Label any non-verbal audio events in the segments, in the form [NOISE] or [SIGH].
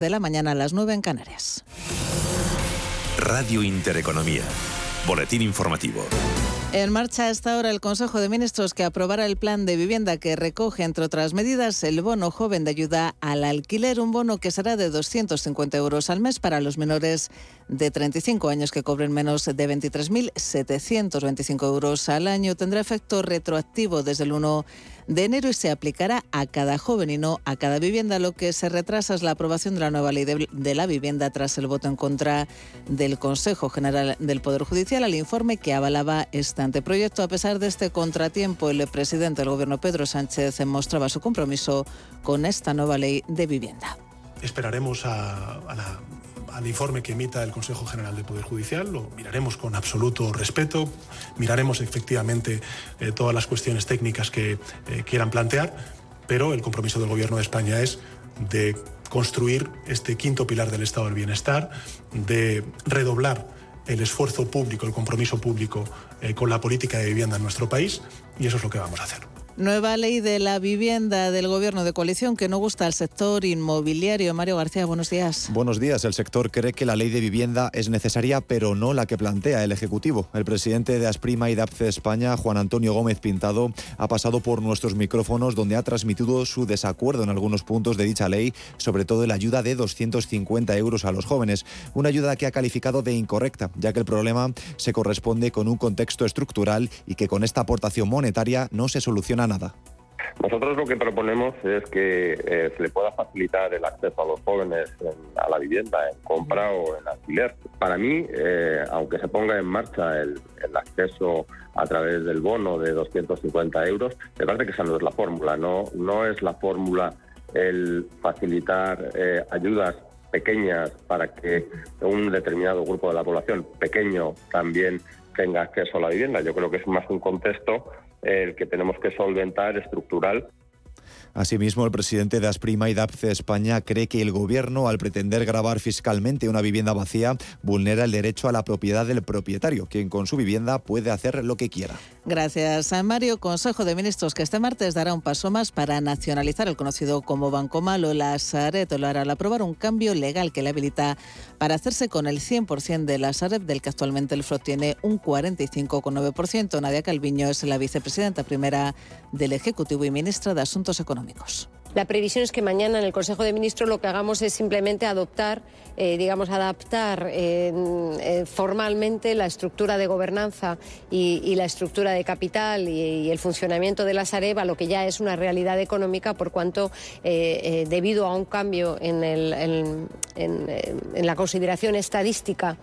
de la mañana a las 9 en Canarias. Radio Intereconomía. Boletín informativo. En marcha está ahora el Consejo de Ministros que aprobará el plan de vivienda que recoge, entre otras medidas, el bono joven de ayuda al alquiler, un bono que será de 250 euros al mes para los menores de 35 años que cobren menos de 23.725 euros al año. Tendrá efecto retroactivo desde el 1 de enero y se aplicará a cada joven y no a cada vivienda. Lo que se retrasa es la aprobación de la nueva ley de, la vivienda tras el voto en contra del Consejo General del Poder Judicial al informe que avalaba este anteproyecto. A pesar de este contratiempo, el presidente del Gobierno, Pedro Sánchez, mostraba su compromiso con esta nueva ley de vivienda. Esperaremos a, la al informe que emita el Consejo General del Poder Judicial, lo miraremos con absoluto respeto, miraremos efectivamente eh, todas las cuestiones técnicas que eh, quieran plantear, pero el compromiso del Gobierno de España es de construir este quinto pilar del Estado del Bienestar, de redoblar el esfuerzo público, el compromiso público eh, con la política de vivienda en nuestro país y eso es lo que vamos a hacer. Nueva ley de la vivienda del gobierno de coalición que no gusta al sector inmobiliario. Mario García, buenos días. Buenos días. El sector cree que la ley de vivienda es necesaria, pero no la que plantea el Ejecutivo. El presidente de Asprima y DAPCE España, Juan Antonio Gómez Pintado, ha pasado por nuestros micrófonos donde ha transmitido su desacuerdo en algunos puntos de dicha ley, sobre todo la ayuda de 250 euros a los jóvenes. Una ayuda que ha calificado de incorrecta, ya que el problema se corresponde con un contexto estructural y que con esta aportación monetaria no se soluciona Nosotros lo que proponemos es que eh, se le pueda facilitar el acceso a los jóvenes a la vivienda en compra o en alquiler. Para mí, eh, aunque se ponga en marcha el, acceso a través del bono de 250 euros, me parece que esa no es la fórmula. No, no es la fórmula el facilitar eh, ayudas pequeñas para que un determinado grupo de la población pequeño también tenga acceso a la vivienda. Yo creo que es más un contexto el que tenemos que solventar estructural Asimismo, el presidente de Asprima y DAPCE España cree que el gobierno, al pretender grabar fiscalmente una vivienda vacía, vulnera el derecho a la propiedad del propietario, quien con su vivienda puede hacer lo que quiera. Gracias a Mario. Consejo de Ministros que este martes dará un paso más para nacionalizar el conocido como Banco Malo. La Sareb lo hará al aprobar un cambio legal que le habilita para hacerse con el 100% de la Sareb, del que actualmente el FROT tiene un 45,9%. Nadia Calviño es la vicepresidenta primera del Ejecutivo y ministra de Asuntos Económicos. La previsión es que mañana en el Consejo de Ministros lo que hagamos es simplemente adoptar, eh, digamos, adaptar eh, formalmente la estructura de gobernanza y, la estructura de capital y, el funcionamiento de la Sareb a lo que ya es una realidad económica, por cuanto, eh, debido a un cambio en la consideración estadística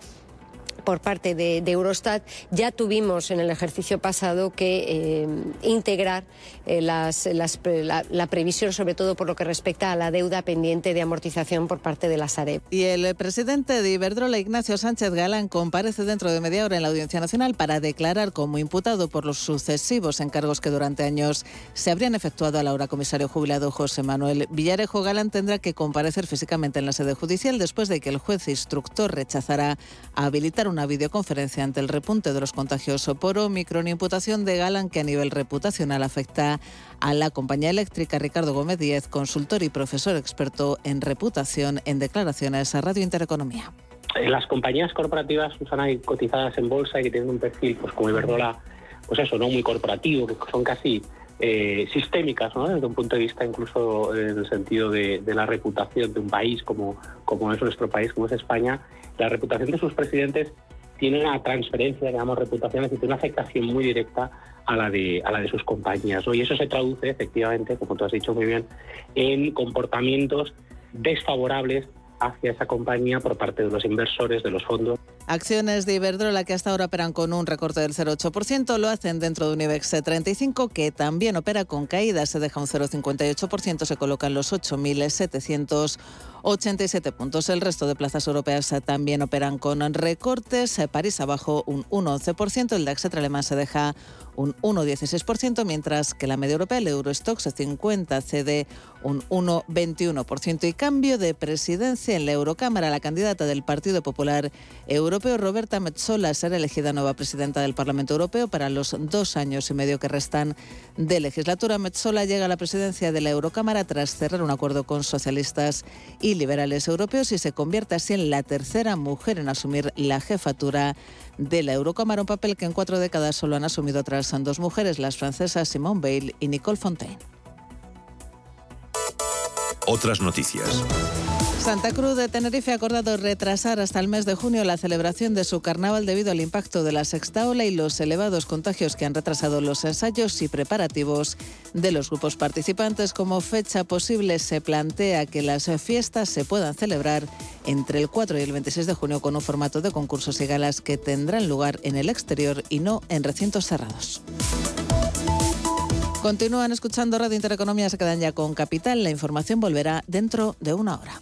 por parte de, Eurostat, ya tuvimos en el ejercicio pasado que eh, integrar eh, las, la, previsión, sobre todo por lo que respecta a la deuda pendiente de amortización por parte de la Sareb. Y el presidente de Iberdrola, Ignacio Sánchez Galán, comparece dentro de media hora en la Audiencia Nacional para declarar como imputado por los sucesivos encargos que durante años se habrían efectuado a la hora comisario jubilado José Manuel Villarejo. Galán tendrá que comparecer físicamente en la sede judicial después de que el juez instructor rechazara habilitar una videoconferencia ante el repunte de los contagios por Omicron, imputación de Galán que a nivel reputacional afecta a la compañía eléctrica. Ricardo Gómez Díez, consultor y profesor experto en reputación, en declaraciones a Radio Intereconomía. Eh, las compañías corporativas son cotizadas en bolsa y que tienen un perfil, pues como Iberdrola, pues eso, no muy corporativo, que son casi eh, sistémicas, desde un punto de vista incluso en el sentido de, la reputación de un país como, como es nuestro país, como es España, la reputación de sus presidentes tiene una transferencia, digamos, reputaciones y tiene una afectación muy directa a la de, a la de sus compañías. Y eso se traduce efectivamente, como tú has dicho muy bien, en comportamientos desfavorables hacia esa compañía por parte de los inversores, de los fondos. Acciones de Iberdrola que hasta ahora operan con un recorte del 0,8%, lo hacen dentro de un IBEX 35 que también opera con caídas, se deja un 0,58%, se colocan los 8.787 puntos. El resto de plazas europeas también operan con recortes, París abajo un 1,11%, el DAX alemán se deja un 1,16%, mientras que la media europea, el Eurostox 50, cede un 1,21%. Y cambio de presidencia en la Eurocámara, la candidata del Partido Popular Europeo Roberta Metsola, será elegida nueva presidenta del Parlamento Europeo para los dos años y medio que restan de legislatura. Metsola llega a la presidencia de la Eurocámara tras cerrar un acuerdo con socialistas y liberales europeos y se convierte así en la tercera mujer en asumir la jefatura de la Eurocámara, un papel que en cuatro décadas solo han asumido otras dos mujeres, las francesas Simone Veil y Nicole Fontaine. Otras noticias. Santa Cruz de Tenerife ha acordado retrasar hasta el mes de junio la celebración de su carnaval debido al impacto de la sexta ola y los elevados contagios que han retrasado los ensayos y preparativos de los grupos participantes. Como fecha posible se plantea que las fiestas se puedan celebrar entre el 4 y el 26 de junio con un formato de concursos y galas que tendrán lugar en el exterior y no en recintos cerrados. Continúan escuchando Radio Intereconomía, se quedan ya con Capital. La información volverá dentro de una hora.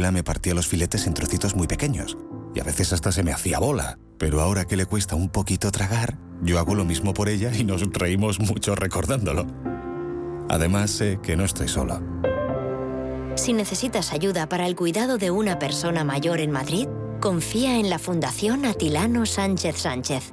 Abuela me partía los filetes en trocitos muy pequeños y a veces hasta se me hacía bola. Pero ahora que le cuesta un poquito tragar, yo hago lo mismo por ella y nos reímos mucho recordándolo. Además, sé que no estoy solo. Si necesitas ayuda para el cuidado de una persona mayor en Madrid, confía en la Fundación Atilano Sánchez Sánchez.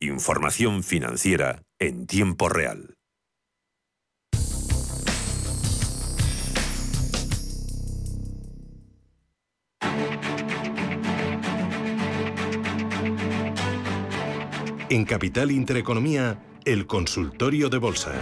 Información financiera en tiempo real. En Capital Intereconomía, el consultorio de bolsa.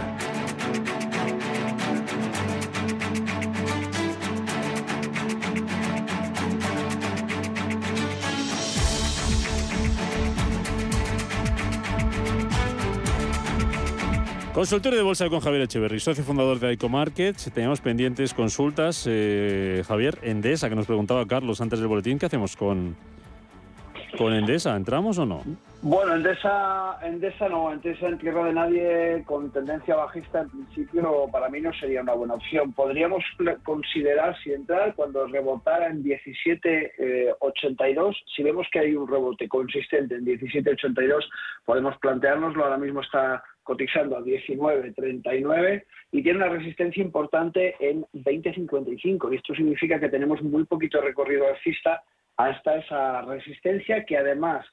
Consultorio de bolsa con Javier Echeverry, socio fundador de ICO Markets. Teníamos pendientes consultas. Eh, Javier, Endesa, que nos preguntaba Carlos antes del boletín, ¿qué hacemos con, con Endesa? ¿Entramos o no? Bueno, Endesa, Endesa no, Endesa en tierra de nadie con tendencia bajista en principio para mí no sería una buena opción. Podríamos considerar si entrar cuando rebotara en 17.82. si vemos que hay un rebote consistente en 17.82, podemos planteárnoslo. Ahora mismo está cotizando a 19.39 y tiene una resistencia importante en 20.55 y esto significa que tenemos muy poquito recorrido alcista hasta esa resistencia que además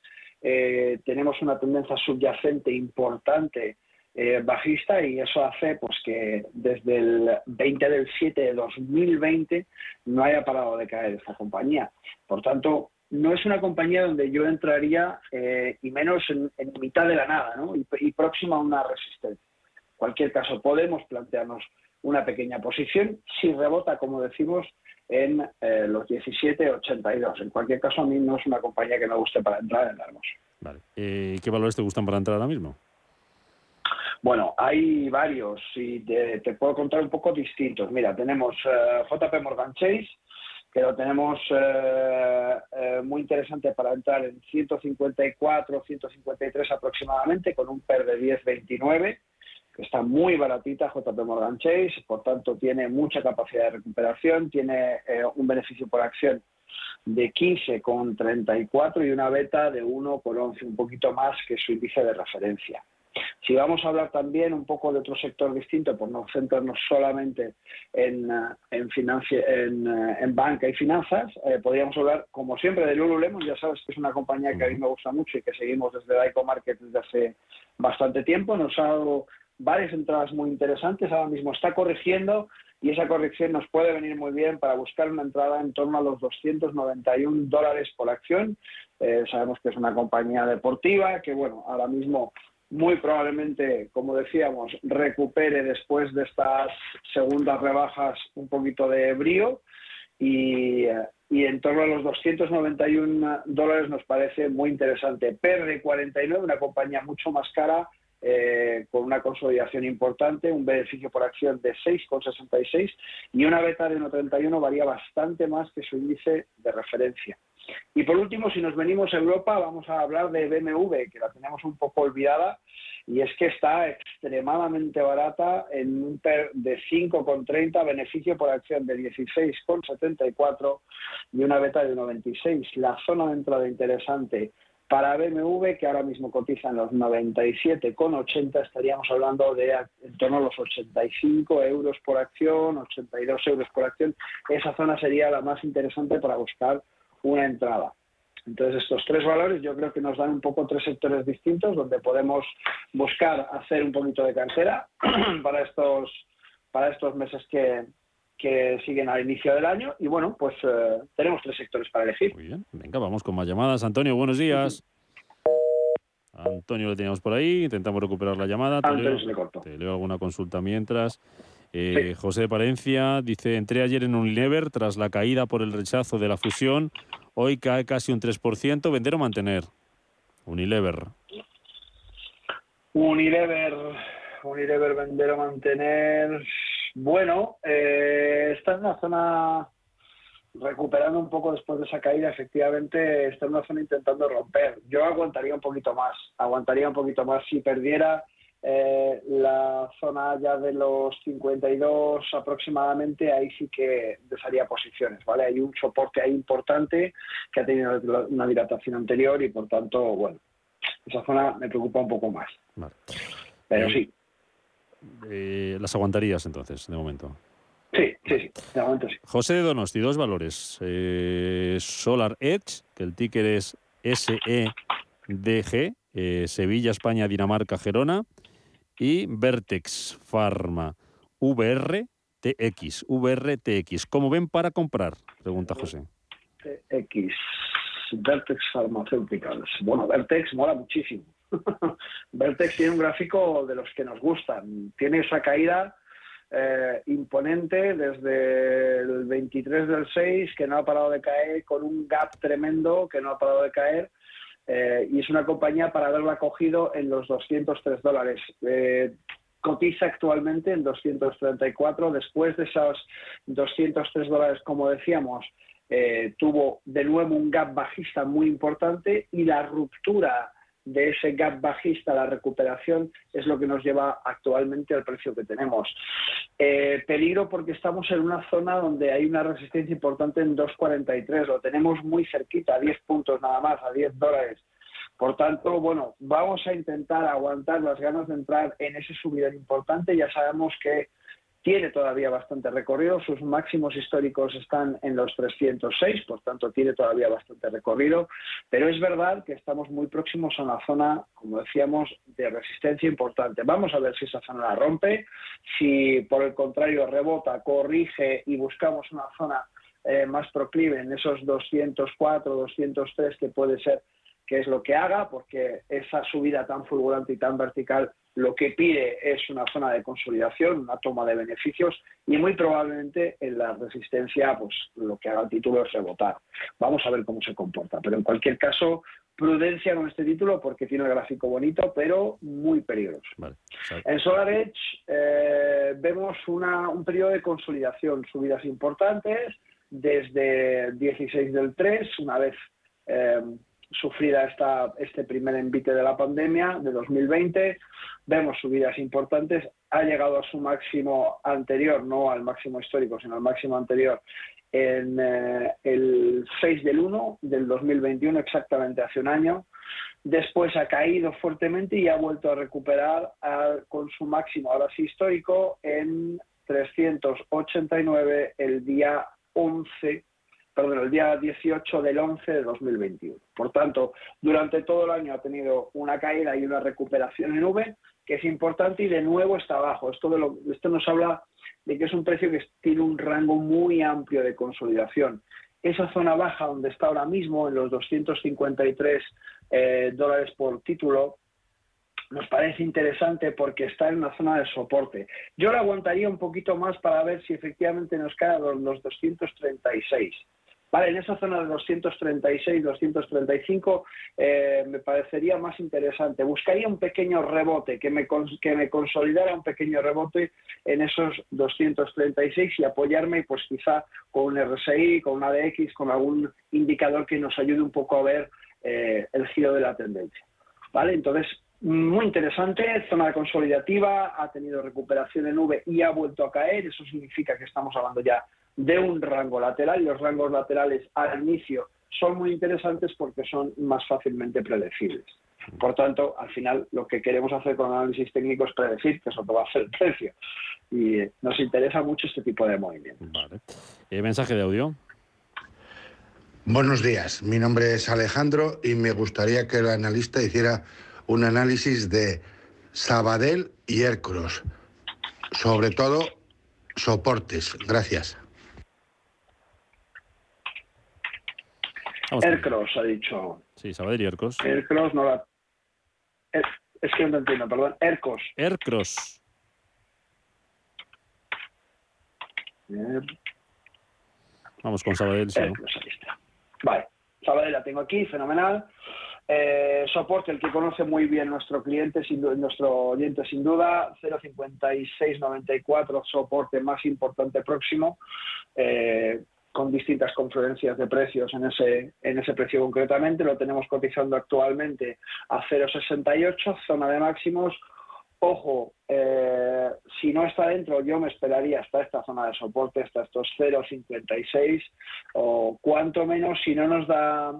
eh, tenemos una tendencia subyacente importante eh, bajista y eso hace pues que desde el 20 del 7 de 2020 no haya parado de caer esta compañía. Por tanto, no es una compañía donde yo entraría eh, y menos en, mitad de la nada ¿no? y, y próxima a una resistencia. En cualquier caso, podemos plantearnos una pequeña posición. Si rebota, como decimos, en eh, los 17,82. En cualquier caso, a mí no es una compañía que me guste para entrar en largos. Vale. ¿Y qué valores te gustan para entrar ahora mismo? Bueno, hay varios y te, te puedo contar un poco distintos. Mira, tenemos eh, JP Morgan Chase, que lo tenemos eh, eh, muy interesante para entrar en 154, 153 aproximadamente, con un PER de 10,29, que está muy baratita JP Morgan Chase, por tanto tiene mucha capacidad de recuperación, tiene eh, un beneficio por acción de 15,34 y una beta de 1,11, un poquito más que su índice de referencia. Si vamos a hablar también un poco de otro sector distinto, por no centrarnos solamente en, eh, en, eh, en banca y finanzas, eh, podríamos hablar, como siempre, de Lululemon. Ya sabes que es una compañía que a mí me gusta mucho y que seguimos desde Daico Market desde hace bastante tiempo. Nos ha dado varias entradas muy interesantes. Ahora mismo está corrigiendo y esa corrección nos puede venir muy bien para buscar una entrada en torno a los 291 dólares por acción. sabemos que es una compañía deportiva que, bueno, ahora mismo muy probablemente, como decíamos, recupere después de estas segundas rebajas un poquito de brío y, en torno a los 291 dólares nos parece muy interesante. PR49, una compañía mucho más cara, eh, con una consolidación importante, un beneficio por acción de 6,66 y una beta de 1,31 varía bastante más que su índice de referencia. Y por último, si nos venimos a Europa, vamos a hablar de BMW, que la tenemos un poco olvidada, y es que está extremadamente barata en un PER de 5,30, beneficio por acción de 16,74 y una beta de 96. La zona de entrada interesante para BMW, que ahora mismo cotiza en los 97,80, estaríamos hablando de en torno a los 85 euros por acción, 82 euros por acción. Esa zona sería la más interesante para buscar una entrada. Entonces, estos tres valores yo creo que nos dan un poco tres sectores distintos donde podemos buscar hacer un poquito de cartera [CLEARS THROAT] para estos, para estos meses que, que siguen al inicio del año. Y bueno, pues eh, tenemos tres sectores para elegir. Muy bien, venga, vamos con más llamadas. Antonio, buenos días. Antonio lo teníamos por ahí, intentamos recuperar la llamada. Te, leo, te leo alguna consulta mientras. Eh, José de Palencia dice, entré ayer en Unilever tras la caída por el rechazo de la fusión. Hoy cae casi un 3%. ¿Vender o mantener? Unilever. Unilever, Unilever, vender o mantener. Bueno, eh, está en una zona recuperando un poco después de esa caída, efectivamente está en una zona intentando romper. Yo aguantaría un poquito más, aguantaría un poquito más si perdiera eh, la zona ya de los 52 aproximadamente, ahí sí que desharía posiciones, ¿vale? Hay un soporte ahí importante que ha tenido una dilatación anterior y por tanto, bueno, esa zona me preocupa un poco más. Pero eh, sí. Eh, ¿Las aguantarías entonces, de momento? Sí, sí, sí, de momento sí. José de Donosti, dos valores. Solar Edge, que el ticker es SEDG, Sevilla, España, Dinamarca, Gerona y Vertex Pharma VRTX. VRTX. ¿Cómo ven para comprar? Pregunta José. X. Vertex Pharmaceuticals. Bueno, Vertex mola muchísimo. [LAUGHS] Vertex tiene un gráfico de los que nos gustan. Tiene esa caída eh, imponente desde el 23 del 6 que no ha parado de caer, con un gap tremendo que no ha parado de caer eh, y es una compañía para haberla cogido en los 203 dólares. Eh, cotiza actualmente en 234. Después de esos 203 dólares, como decíamos, eh, tuvo de nuevo un gap bajista muy importante y la ruptura de ese gap bajista, la recuperación, es lo que nos lleva actualmente al precio que tenemos. Eh, peligro porque estamos en una zona donde hay una resistencia importante en 2.43, lo tenemos muy cerquita, a 10 puntos nada más, a 10 dólares. Por tanto, bueno, vamos a intentar aguantar las ganas de entrar en ese subidón importante. Ya sabemos que tiene todavía bastante recorrido, sus máximos históricos están en los 306, por tanto tiene todavía bastante recorrido, pero es verdad que estamos muy próximos a una zona, como decíamos, de resistencia importante. Vamos a ver si esa zona la rompe, si por el contrario rebota, corrige y buscamos una zona eh, más proclive en esos 204, 203 que puede ser que es lo que haga, porque esa subida tan fulgurante y tan vertical lo que pide es una zona de consolidación, una toma de beneficios y muy probablemente en la resistencia, pues lo que haga el título es rebotar. Vamos a ver cómo se comporta, pero en cualquier caso, prudencia con este título porque tiene un gráfico bonito, pero muy peligroso. en SolarEdge eh, vemos un periodo de consolidación, subidas importantes desde 16 del 3, una vez eh, sufrida esta, este primer envite de la pandemia de 2020. Vemos subidas importantes. Ha llegado a su máximo anterior, no al máximo histórico, sino al máximo anterior en eh, el 6 del 1 del 2021, exactamente hace un año. Después ha caído fuertemente y ha vuelto a recuperar con su máximo, ahora sí histórico, en 389 el día 11 perdón, el día 18 del 11 de 2021. Por tanto, durante todo el año ha tenido una caída y una recuperación en V, que es importante y de nuevo está abajo. Esto, de lo, esto nos habla de que es un precio que tiene un rango muy amplio de consolidación. Esa zona baja donde está ahora mismo, en los 253 eh, dólares por título, nos parece interesante porque está en una zona de soporte. Yo la aguantaría un poquito más para ver si efectivamente nos cae a los 236. En esa zona de 236, 235 eh, me parecería más interesante. Buscaría un pequeño rebote, que me, que me consolidara un pequeño rebote en esos 236 y apoyarme pues quizá con un RSI, con un ADX, con algún indicador que nos ayude un poco a ver eh, el giro de la tendencia. ¿Vale? Entonces, muy interesante, zona consolidativa, ha tenido recuperación en V y ha vuelto a caer, eso significa que estamos hablando ya de un rango lateral y los rangos laterales al inicio son muy interesantes porque son más fácilmente predecibles. Por tanto, al final lo que queremos hacer con análisis técnico es predecir que eso va a ser el [LAUGHS] precio. Y nos interesa mucho este tipo de movimientos. Vale. Eh, mensaje de audio. Buenos días, mi nombre es Alejandro y me gustaría que el analista hiciera un análisis de Sabadell y Aircross, sobre todo soportes. Gracias. Aircross ha dicho. Sí, Sabadell y Aircross. Aircross no la. Es, que no entiendo, perdón. Aircross. Aircross. Vamos con Sabadell. Sí, Vale. Sabadell la tengo aquí, fenomenal. Eh, soporte, el que conoce muy bien nuestro cliente, sin, nuestro oyente sin duda, 0,5694, soporte más importante próximo. Eh, con distintas confluencias de precios en ese, en ese precio concretamente. Lo tenemos cotizando actualmente a 0,68, zona de máximos. Ojo, eh, si no está dentro, yo me esperaría hasta esta zona de soporte, hasta estos 0,56 o cuanto menos, si no nos da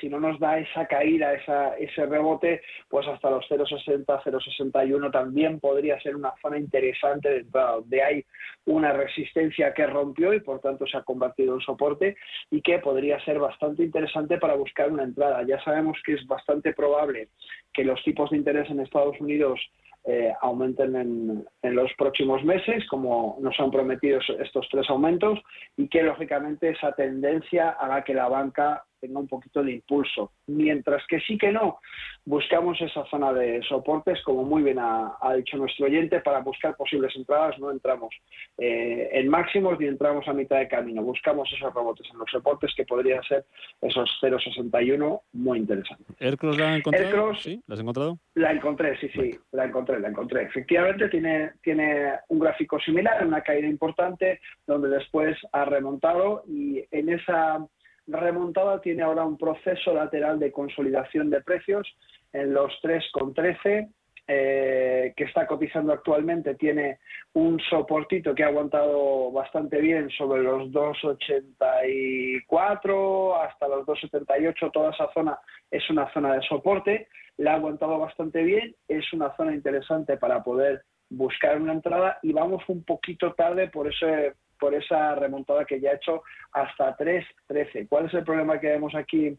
si no nos da esa caída, ese rebote, pues hasta los 0,60, 0,61 también podría ser una zona interesante de entrada, donde hay una resistencia que rompió y por tanto se ha convertido en soporte y que podría ser bastante interesante para buscar una entrada. Ya sabemos que es bastante probable que los tipos de interés en Estados Unidos eh, aumenten en, en, los próximos meses, como nos han prometido estos tres aumentos, y que lógicamente esa tendencia haga que la banca tenga un poquito de impulso. Mientras que sí que no, buscamos esa zona de soportes, como muy bien ha, dicho nuestro oyente, para buscar posibles entradas. No entramos eh, en máximos ni entramos a mitad de camino. Buscamos esos rebotes en los soportes que podrían ser esos 0,61 muy interesantes. ¿Aircross la has encontrado? ¿Sí? ¿La has encontrado? La encontré, sí, sí, la encontré, la encontré. Efectivamente tiene, tiene un gráfico similar, una caída importante, donde después ha remontado y en esa remontada tiene ahora un proceso lateral de consolidación de precios en los 3,13 eh, que está cotizando actualmente tiene un soportito que ha aguantado bastante bien sobre los 2,84 hasta los 2,78. Toda esa zona es una zona de soporte. La ha aguantado bastante bien. Es una zona interesante para poder buscar una entrada y vamos un poquito tarde por ese por esa remontada que ya ha hecho hasta 3.13. ¿Cuál es el problema que vemos aquí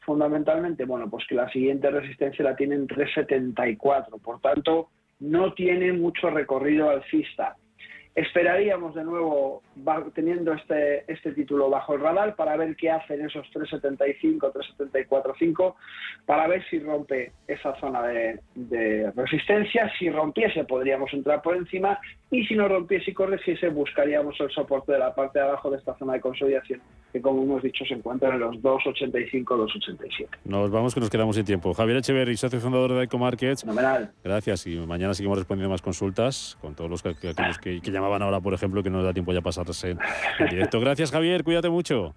fundamentalmente? Bueno, pues que la siguiente resistencia la tiene en 3.74, por tanto, no tiene mucho recorrido alcista. Esperaríamos de nuevo teniendo este, este título bajo el radar para ver qué hacen esos 375, 374.5, para ver si rompe esa zona de, resistencia. Si rompiese podríamos entrar por encima y si no rompiese y corrigiese buscaríamos el soporte de la parte de abajo de esta zona de consolidación que como hemos dicho se encuentra en los 2,85, 2,87. Nos vamos que nos quedamos sin tiempo. Javier Echeverri, socio fundador de EcoMarkets. Fenomenal. Gracias y mañana seguimos respondiendo más consultas con todos los que, que, que, que llamaban ahora, por ejemplo, que no nos da tiempo ya pasarse en, en directo. Gracias, Javier. Cuídate mucho.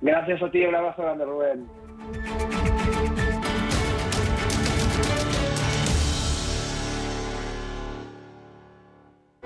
Gracias a ti. Un abrazo grande, Rubén.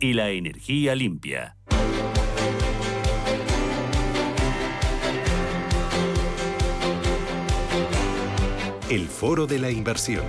y la energía limpia. El Foro de la Inversión.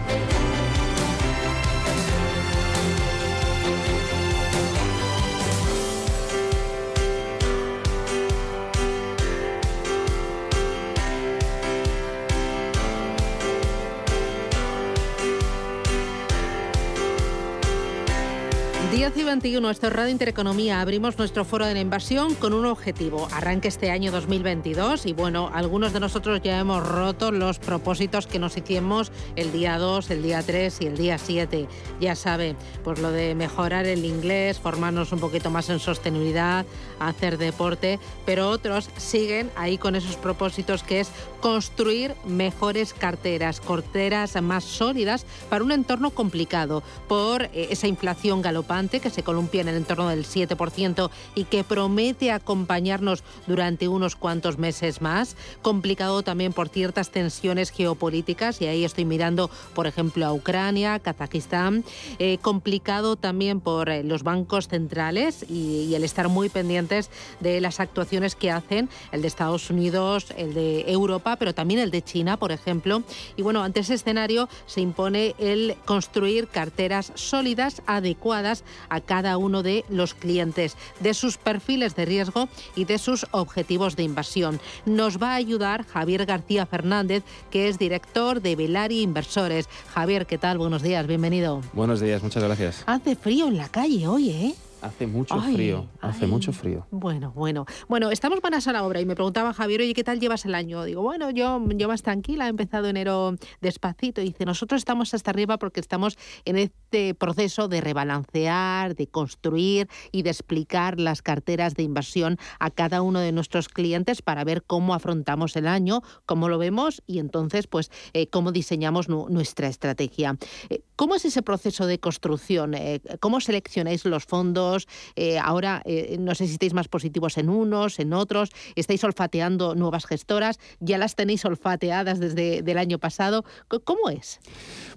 Y 21, esto es Radio Intereconomía. Abrimos nuestro foro de la inversión con un objetivo. Arranque este año 2022 y bueno, algunos de nosotros ya hemos roto los propósitos que nos hicimos el día 2, el día 3 y el día 7. Ya sabe, pues lo de mejorar el inglés, formarnos un poquito más en sostenibilidad, hacer deporte, pero otros siguen ahí con esos propósitos que es construir mejores carteras, carteras más sólidas para un entorno complicado por eh, esa inflación galopante que se columpia en el entorno del 7% y que promete acompañarnos durante unos cuantos meses más. Complicado también por ciertas tensiones geopolíticas y ahí estoy mirando, por ejemplo, a Ucrania, Kazajistán. Eh, complicado también por eh, los bancos centrales y, y el estar muy pendientes de las actuaciones que hacen el de Estados Unidos, el de Europa, pero también el de China, por ejemplo. Y bueno, ante ese escenario se impone el construir carteras sólidas, adecuadas a cada uno de los clientes, de sus perfiles de riesgo y de sus objetivos de inversión. Nos va a ayudar Javier García Fernández, que es director de Velari Inversores. Javier, ¿qué tal? Buenos días, bienvenido. Buenos días, muchas gracias. Hace frío en la calle hoy, ¿eh? Hace mucho frío, hace mucho frío. Bueno, bueno. Bueno, estamos buenas a la obra y me preguntaba Javier, oye, ¿qué tal llevas el año? Digo, bueno, yo, yo más tranquila, he empezado enero despacito. Y dice, nosotros estamos hasta arriba porque estamos en este proceso de rebalancear, de construir y de explicar las carteras de inversión a cada uno de nuestros clientes para ver cómo afrontamos el año, cómo lo vemos y entonces, pues, eh, cómo diseñamos nu nuestra estrategia. Eh, ¿Cómo es ese proceso de construcción? Eh, ¿Cómo seleccionáis los fondos? Eh, ahora eh, no sé si estáis más positivos en unos, en otros, estáis olfateando nuevas gestoras, ya las tenéis olfateadas desde el año pasado. ¿Cómo es?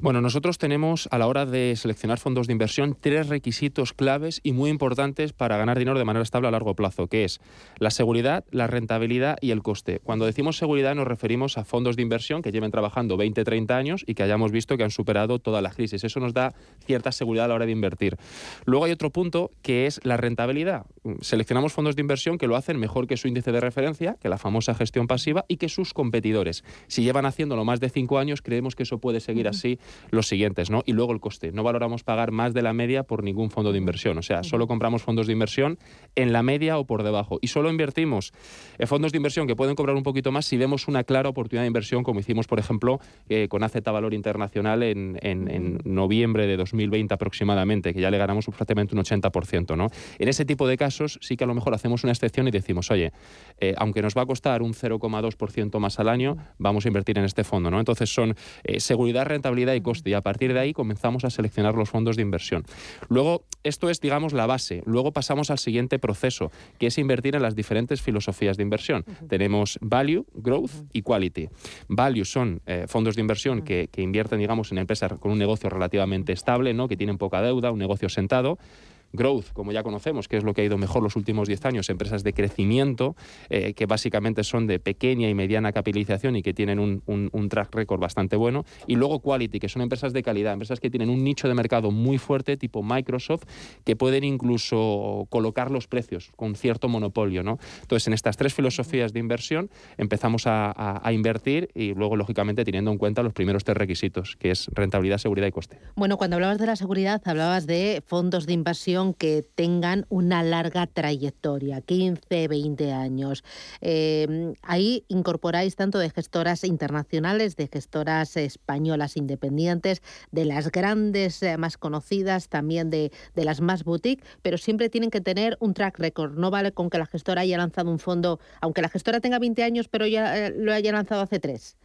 Bueno, nosotros tenemos a la hora de seleccionar fondos de inversión tres requisitos claves y muy importantes para ganar dinero de manera estable a largo plazo, que es la seguridad, la rentabilidad y el coste. Cuando decimos seguridad nos referimos a fondos de inversión que lleven trabajando 20, 30 años y que hayamos visto que han superado toda la crisis. Eso nos da cierta seguridad a la hora de invertir. Luego hay otro punto que es la rentabilidad. Seleccionamos fondos de inversión que lo hacen mejor que su índice de referencia, que la famosa gestión pasiva, y que sus competidores. Si llevan haciéndolo más de cinco años, creemos que eso puede seguir así los siguientes, ¿no? Y luego el coste. No valoramos pagar más de la media por ningún fondo de inversión. O sea, solo compramos fondos de inversión en la media o por debajo. Y solo invertimos en fondos de inversión que pueden cobrar un poquito más si vemos una clara oportunidad de inversión, como hicimos, por ejemplo, eh, con AZ Valor Internacional en, en noviembre de 2020 aproximadamente, que ya le ganamos prácticamente un 80%. ¿No? En ese tipo de casos sí que a lo mejor hacemos una excepción y decimos, oye, eh, aunque nos va a costar un 0,2% más al año, vamos a invertir en este fondo. ¿no? Entonces son eh, seguridad, rentabilidad y coste. Y a partir de ahí comenzamos a seleccionar los fondos de inversión. Luego, esto es, digamos, la base. Luego pasamos al siguiente proceso, que es invertir en las diferentes filosofías de inversión. Tenemos value, growth y quality. Value son eh, fondos de inversión que, que invierten, digamos, en empresas con un negocio relativamente estable, ¿no? que tienen poca deuda, un negocio sentado growth, como ya conocemos, que es lo que ha ido mejor los últimos 10 años, empresas de crecimiento, eh, que básicamente son de pequeña y mediana capitalización y que tienen un, track record bastante bueno. Y luego quality, que son empresas de calidad, empresas que tienen un nicho de mercado muy fuerte, tipo Microsoft, que pueden incluso colocar los precios con cierto monopolio. ¿no? Entonces, en estas tres filosofías de inversión empezamos a, a invertir y luego, lógicamente, teniendo en cuenta los primeros tres requisitos, que es rentabilidad, seguridad y coste. Bueno, cuando hablabas de la seguridad, hablabas de fondos de inversión que tengan una larga trayectoria, 15, 20 años. Eh, ahí incorporáis tanto de gestoras internacionales, de gestoras españolas independientes, de las grandes eh, más conocidas, también de, de las más boutique, pero siempre tienen que tener un track record. No vale con que la gestora haya lanzado un fondo, aunque la gestora tenga 20 años, pero ya eh, lo haya lanzado hace tres.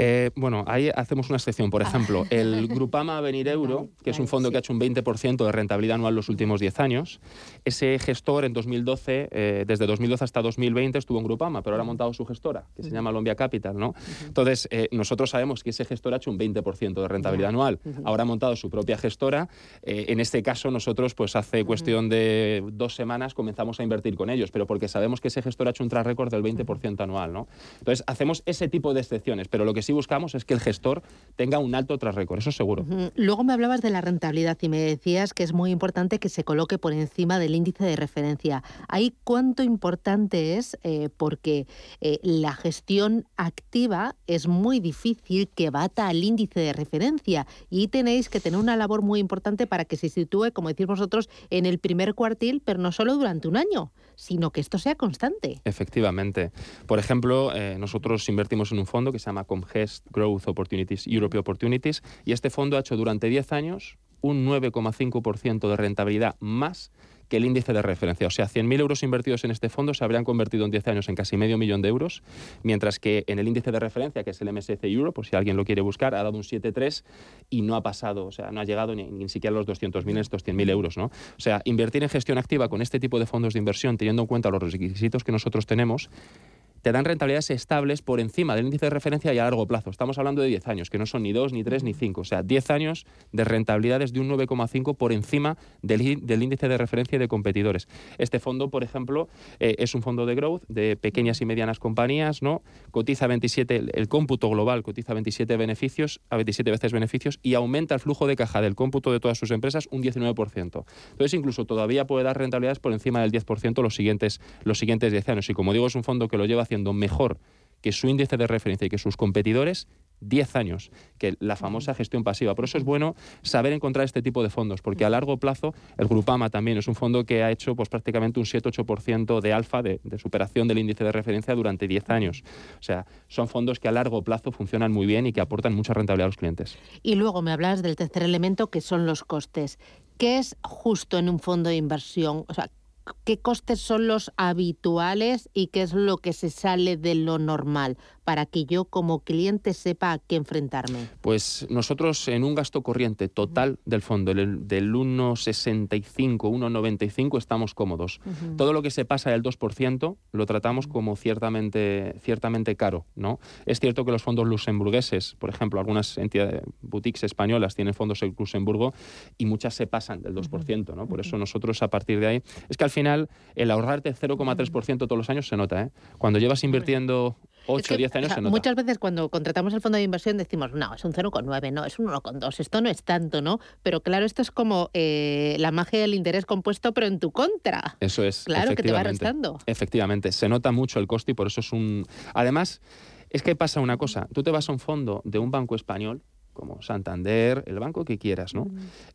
Eh, bueno, ahí hacemos una excepción. Por ejemplo, el [LAUGHS] Grupama Venir Euro, que es un fondo que ha hecho un 20% de rentabilidad anual los últimos 10 años. Ese gestor en 2012, eh, desde 2012 hasta 2020 estuvo en Grupama, pero ahora ha montado su gestora, que se llama Lombia Capital. ¿no? Entonces, eh, nosotros sabemos que ese gestor ha hecho un 20% de rentabilidad anual. Ahora ha montado su propia gestora. en este caso, nosotros, pues hace cuestión de dos semanas comenzamos a invertir con ellos, pero porque sabemos que ese gestor ha hecho un track record del 20% anual. ¿no? Entonces, hacemos ese tipo de excepciones, pero lo que sí buscamos es que el gestor tenga un alto tras récord, eso seguro. Luego me hablabas de la rentabilidad y me decías que es muy importante que se coloque por encima del índice de referencia. Ahí cuánto importante es, eh, porque eh, la gestión activa es muy difícil que bata al índice de referencia y tenéis que tener una labor muy importante para que se sitúe, como decís vosotros, en el primer cuartil, pero no solo durante un año, sino que esto sea constante. Efectivamente. Por ejemplo, eh, nosotros invertimos en un fondo que se llama Comgest Growth Opportunities, Europe Opportunities, y este fondo ha hecho durante 10 años un 9,5% de rentabilidad más que el índice de referencia. O sea, 100.000 euros invertidos en este fondo se habrían convertido en 10 años en casi medio millón de euros, mientras que en el índice de referencia, que es el MSC Euro, por si alguien lo quiere buscar, ha dado un 7,3 y no ha pasado, o sea, no ha llegado ni, ni siquiera a los 200.000 en estos 100.000 euros. ¿no? O sea, invertir en gestión activa con este tipo de fondos de inversión, teniendo en cuenta los requisitos que nosotros tenemos, te dan rentabilidades estables por encima del índice de referencia y a largo plazo. Estamos hablando de 10 años, que no son ni 2, ni 3, ni 5. O sea, 10 años de rentabilidades de un 9,5 por encima del, índice de referencia y de competidores. Este fondo, por ejemplo, eh, es un fondo de growth de pequeñas y medianas compañías, ¿no? Cotiza 27, el, cómputo global cotiza 27 beneficios, a 27 veces beneficios y aumenta el flujo de caja del cómputo de todas sus empresas un 19%. Entonces, incluso todavía puede dar rentabilidades por encima del 10% los siguientes, los siguientes 10 años. Y como digo, es un fondo que lo lleva haciendo mejor que su índice de referencia y que sus competidores 10 años, que la famosa gestión pasiva. Por eso es bueno saber encontrar este tipo de fondos, porque a largo plazo el Grupama también es un fondo que ha hecho pues, prácticamente un 7-8% de alfa, de, superación del índice de referencia durante 10 años. O sea, son fondos que a largo plazo funcionan muy bien y que aportan mucha rentabilidad a los clientes. Y luego me hablas del tercer elemento, que son los costes. ¿Qué es justo en un fondo de inversión? Qué costes son los habituales y qué es lo que se sale de lo normal para que yo como cliente sepa a qué enfrentarme? Pues nosotros en un gasto corriente total del fondo, del, 1,65, 1,95 estamos cómodos. Todo lo que se pasa del 2% lo tratamos como ciertamente, ciertamente caro. ¿no? Es cierto que los fondos luxemburgueses, por ejemplo, algunas entidades, boutiques españolas tienen fondos en Luxemburgo y muchas se pasan del 2%. ¿no? Por eso nosotros a partir de ahí, es que al final el ahorrarte 0,3% todos los años se nota. ¿eh? Cuando llevas invirtiendo 8 o 10 años se nota. Muchas veces cuando contratamos el fondo de inversión decimos, no, es un 0,9, no, es un 1,2, esto no es tanto, ¿no? Pero claro, esto es como eh, la magia del interés compuesto, pero en tu contra. Eso es. Claro que te va restando. Efectivamente, se nota mucho el coste y por eso es un... Además, es que pasa una cosa, tú te vas a un fondo de un banco español, como Santander, el banco que quieras, ¿no?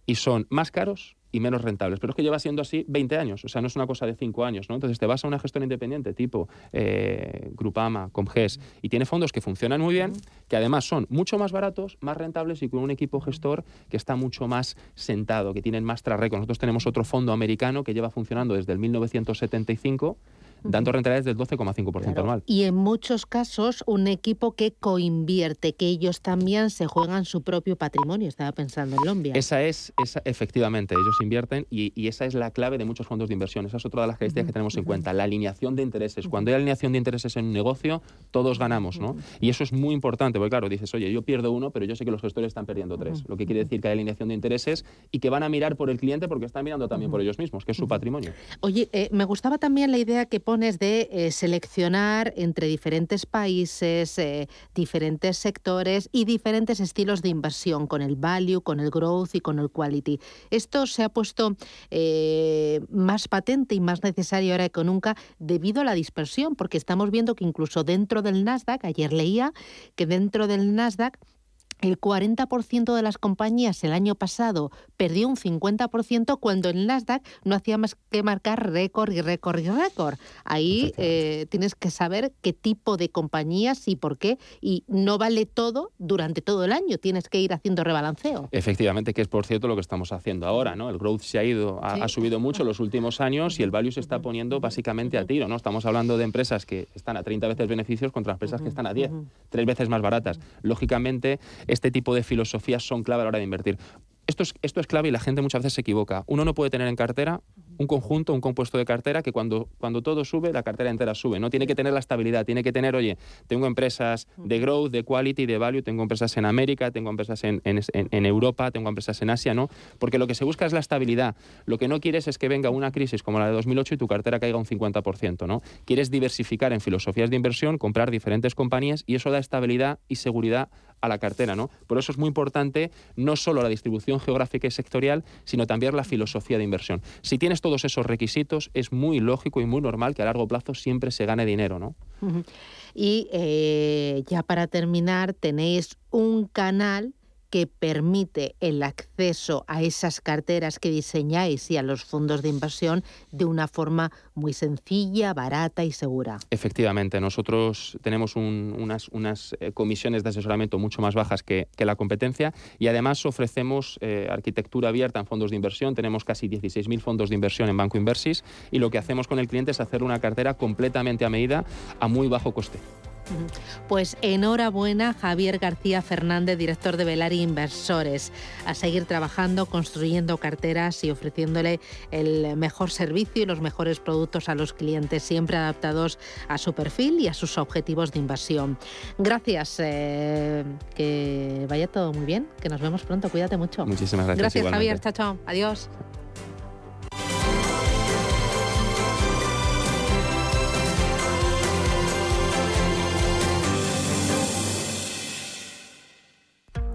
Y son más caros y menos rentables. Pero es que lleva siendo así 20 años, o sea, no es una cosa de 5 años, ¿no? Entonces te vas a una gestora independiente tipo eh, Grupama, Comges, y tiene fondos que funcionan muy bien, que además son mucho más baratos, más rentables y con un equipo gestor que está mucho más sentado, que tienen más track. Nosotros tenemos otro fondo americano que lleva funcionando desde el 1975 dando rentabilidades del 12,5% anual. Y en muchos casos un equipo que coinvierte, que ellos también se juegan su propio patrimonio. Estaba pensando en Lombia. Esa es, esa, efectivamente, ellos invierten y, y esa es la clave de muchos fondos de inversión. Esa es otra de las características que tenemos en cuenta, la alineación de intereses. Cuando hay alineación de intereses en un negocio, todos ganamos, ¿no? Y eso es muy importante, porque claro, dices, oye, yo pierdo uno, pero yo sé que los gestores están perdiendo tres. Lo que quiere decir que hay alineación de intereses y que van a mirar por el cliente porque están mirando también por ellos mismos, que es su patrimonio. Oye, eh, me gustaba también la idea que de eh, seleccionar entre diferentes países, eh, diferentes sectores y diferentes estilos de inversión, con el value, con el growth y con el quality. Esto se ha puesto eh, más patente y más necesario ahora que nunca debido a la dispersión, porque estamos viendo que incluso dentro del Nasdaq, ayer leía que dentro del Nasdaq el 40% de las compañías el año pasado perdió un 50% cuando el Nasdaq no hacía más que marcar récord y récord y récord. Ahí eh, tienes que saber qué tipo de compañías y por qué. Y no vale todo durante todo el año. Tienes que ir haciendo rebalanceo. Efectivamente, que es por cierto lo que estamos haciendo ahora, ¿no? El growth se ha ido, ha, Sí. ha subido mucho en los últimos años y el value se está poniendo básicamente a tiro, ¿no? Estamos hablando de empresas que están a 30 veces beneficios contra empresas que están a 10, tres veces más baratas. Lógicamente, este tipo de filosofías son clave a la hora de invertir. Esto es, esto es clave y la gente muchas veces se equivoca. Uno no puede tener en cartera un conjunto, un compuesto de cartera que cuando, cuando todo sube, la cartera entera sube. No tiene que tener la estabilidad, tiene que tener, oye, tengo empresas de growth, de quality, de value, tengo empresas en América, tengo empresas en, en- Europa, tengo empresas en Asia, ¿no? Porque lo que se busca es la estabilidad. Lo que no quieres es que venga una crisis como la de 2008 y tu cartera caiga un 50%, ¿no? Quieres diversificar en filosofías de inversión, comprar diferentes compañías y eso da estabilidad y seguridad a la cartera, ¿no? Por eso es muy importante no solo la distribución geográfica y sectorial, sino también la filosofía de inversión. Si tienes todos esos requisitos, es muy lógico y muy normal que a largo plazo siempre se gane dinero, ¿no? Y eh, ya para terminar, tenéis un canal que permite el acceso a esas carteras que diseñáis y a los fondos de inversión de una forma muy sencilla, barata y segura. Efectivamente, nosotros tenemos un- unas, eh, comisiones de asesoramiento mucho más bajas que, que la competencia y además ofrecemos eh, arquitectura abierta en fondos de inversión. Tenemos casi 16.000 fondos de inversión en Banco Inversis y lo que hacemos con el cliente es hacer una cartera completamente a medida a muy bajo coste. Pues enhorabuena, Javier García Fernández, director de Velari Inversores, a seguir trabajando, construyendo carteras y ofreciéndole el mejor servicio y los mejores productos a los clientes, siempre adaptados a su perfil y a sus objetivos de inversión. Gracias, eh, que vaya todo muy bien, que nos vemos pronto, cuídate mucho. Muchísimas gracias. Gracias, igualmente. Javier, chao, chao, adiós.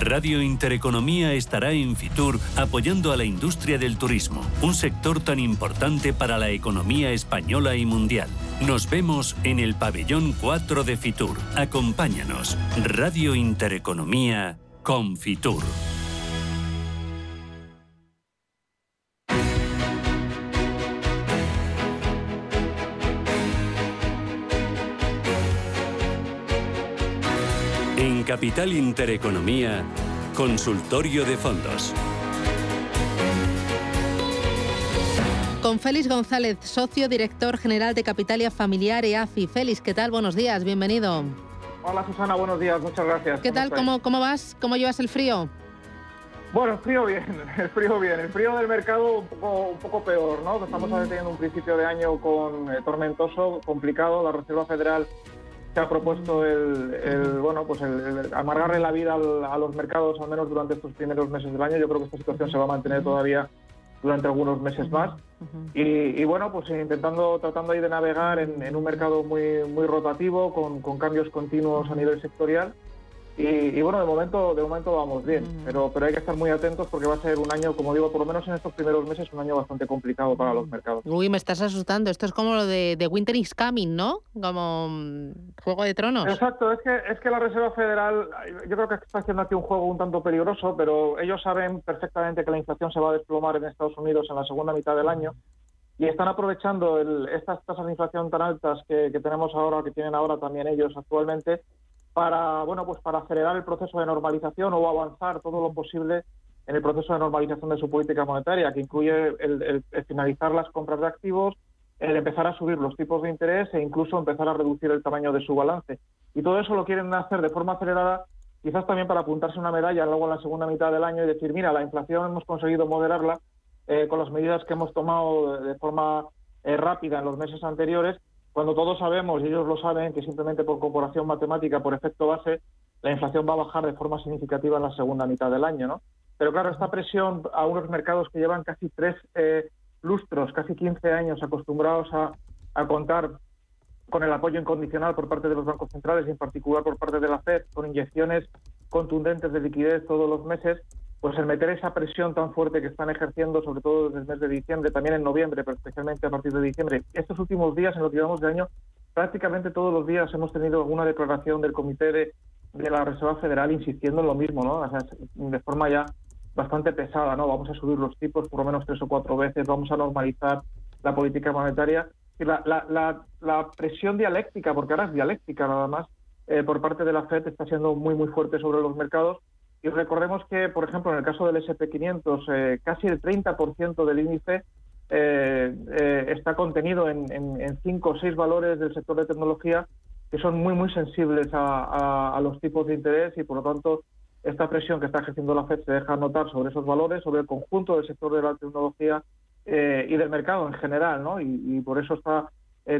Radio Intereconomía estará en Fitur apoyando a la industria del turismo, un sector tan importante para la economía española y mundial. Nos vemos en el pabellón 4 de Fitur. Acompáñanos. Radio Intereconomía Confitur. En Capital Intereconomía, Consultorio de Fondos. Con Félix González, socio director general de Capitalia Familiar EAFI. Félix, ¿qué tal? Buenos días, bienvenido. Hola Susana, buenos días, muchas gracias. ¿Qué tal? ¿Cómo, ¿Cómo vas? ¿Cómo llevas el frío? Bueno, el frío bien, [LAUGHS] el frío bien. El frío del mercado un poco, un poco peor, ¿no? Estamos teniendo un principio de año con eh, tormentoso, complicado. La Reserva Federal se ha propuesto el, el bueno, pues el, el amargarle la vida al- a los mercados, al menos durante estos primeros meses del año. Yo creo que esta situación se va a mantener todavía durante algunos meses más. Y, y bueno, pues intentando, tratando ahí de navegar en, en un mercado muy, muy rotativo, con, con cambios continuos a nivel sectorial. Y, y bueno, de momento, de momento vamos bien, pero, pero hay que estar muy atentos porque va a ser un año, como digo, por lo menos en estos primeros meses, un año bastante complicado para los mercados. Uy, me estás asustando. Esto es como lo de, de Winter is Coming, ¿no? Como mm, Juego de Tronos. Exacto, es que, es que la Reserva Federal, yo creo que está haciendo aquí un juego un tanto peligroso, pero ellos saben perfectamente que la inflación se va a desplomar en Estados Unidos en la segunda mitad del año y están aprovechando el- estas tasas de inflación tan altas que, que tenemos ahora, que tienen ahora también ellos actualmente, para bueno pues para acelerar el proceso de normalización o avanzar todo lo posible en el proceso de normalización de su política monetaria, que incluye el, finalizar las compras de activos, el empezar a subir los tipos de interés e incluso empezar a reducir el tamaño de su balance. Y todo eso lo quieren hacer de forma acelerada, quizás también para apuntarse una medalla luego en la segunda mitad del año y decir, mira, la inflación hemos conseguido moderarla eh, con las medidas que hemos tomado de, de forma eh, rápida en los meses anteriores, cuando todos sabemos, y ellos lo saben, que simplemente por comparación matemática, por efecto base, la inflación va a bajar de forma significativa en la segunda mitad del año, ¿no? Pero claro, esta presión a unos mercados que llevan casi tres eh, lustros, casi 15 años acostumbrados a, a contar con el apoyo incondicional por parte de los bancos centrales y en particular por parte de la Fed, con inyecciones contundentes de liquidez todos los meses, pues el meter esa presión tan fuerte que están ejerciendo, sobre todo desde el mes de diciembre, también en noviembre, pero especialmente a partir de diciembre, estos últimos días, en lo que llevamos de año, prácticamente todos los días hemos tenido alguna declaración del Comité de, la Reserva Federal insistiendo en lo mismo, ¿no? O sea, de forma ya bastante pesada, ¿no? Vamos a subir los tipos por lo menos tres o cuatro veces, vamos a normalizar la política monetaria. Y la presión dialéctica, porque ahora es dialéctica nada más, eh, por parte de la FED está siendo muy, muy fuerte sobre los mercados. Y recordemos que, por ejemplo, en el caso del SP500, eh, casi el 30% del índice eh, eh, está contenido en, cinco o seis valores del sector de tecnología que son muy, muy sensibles a, a- a los tipos de interés y, por lo tanto, esta presión que está ejerciendo la FED se deja notar sobre esos valores, sobre el conjunto del sector de la tecnología eh, y del mercado en general, ¿no? Y, por eso está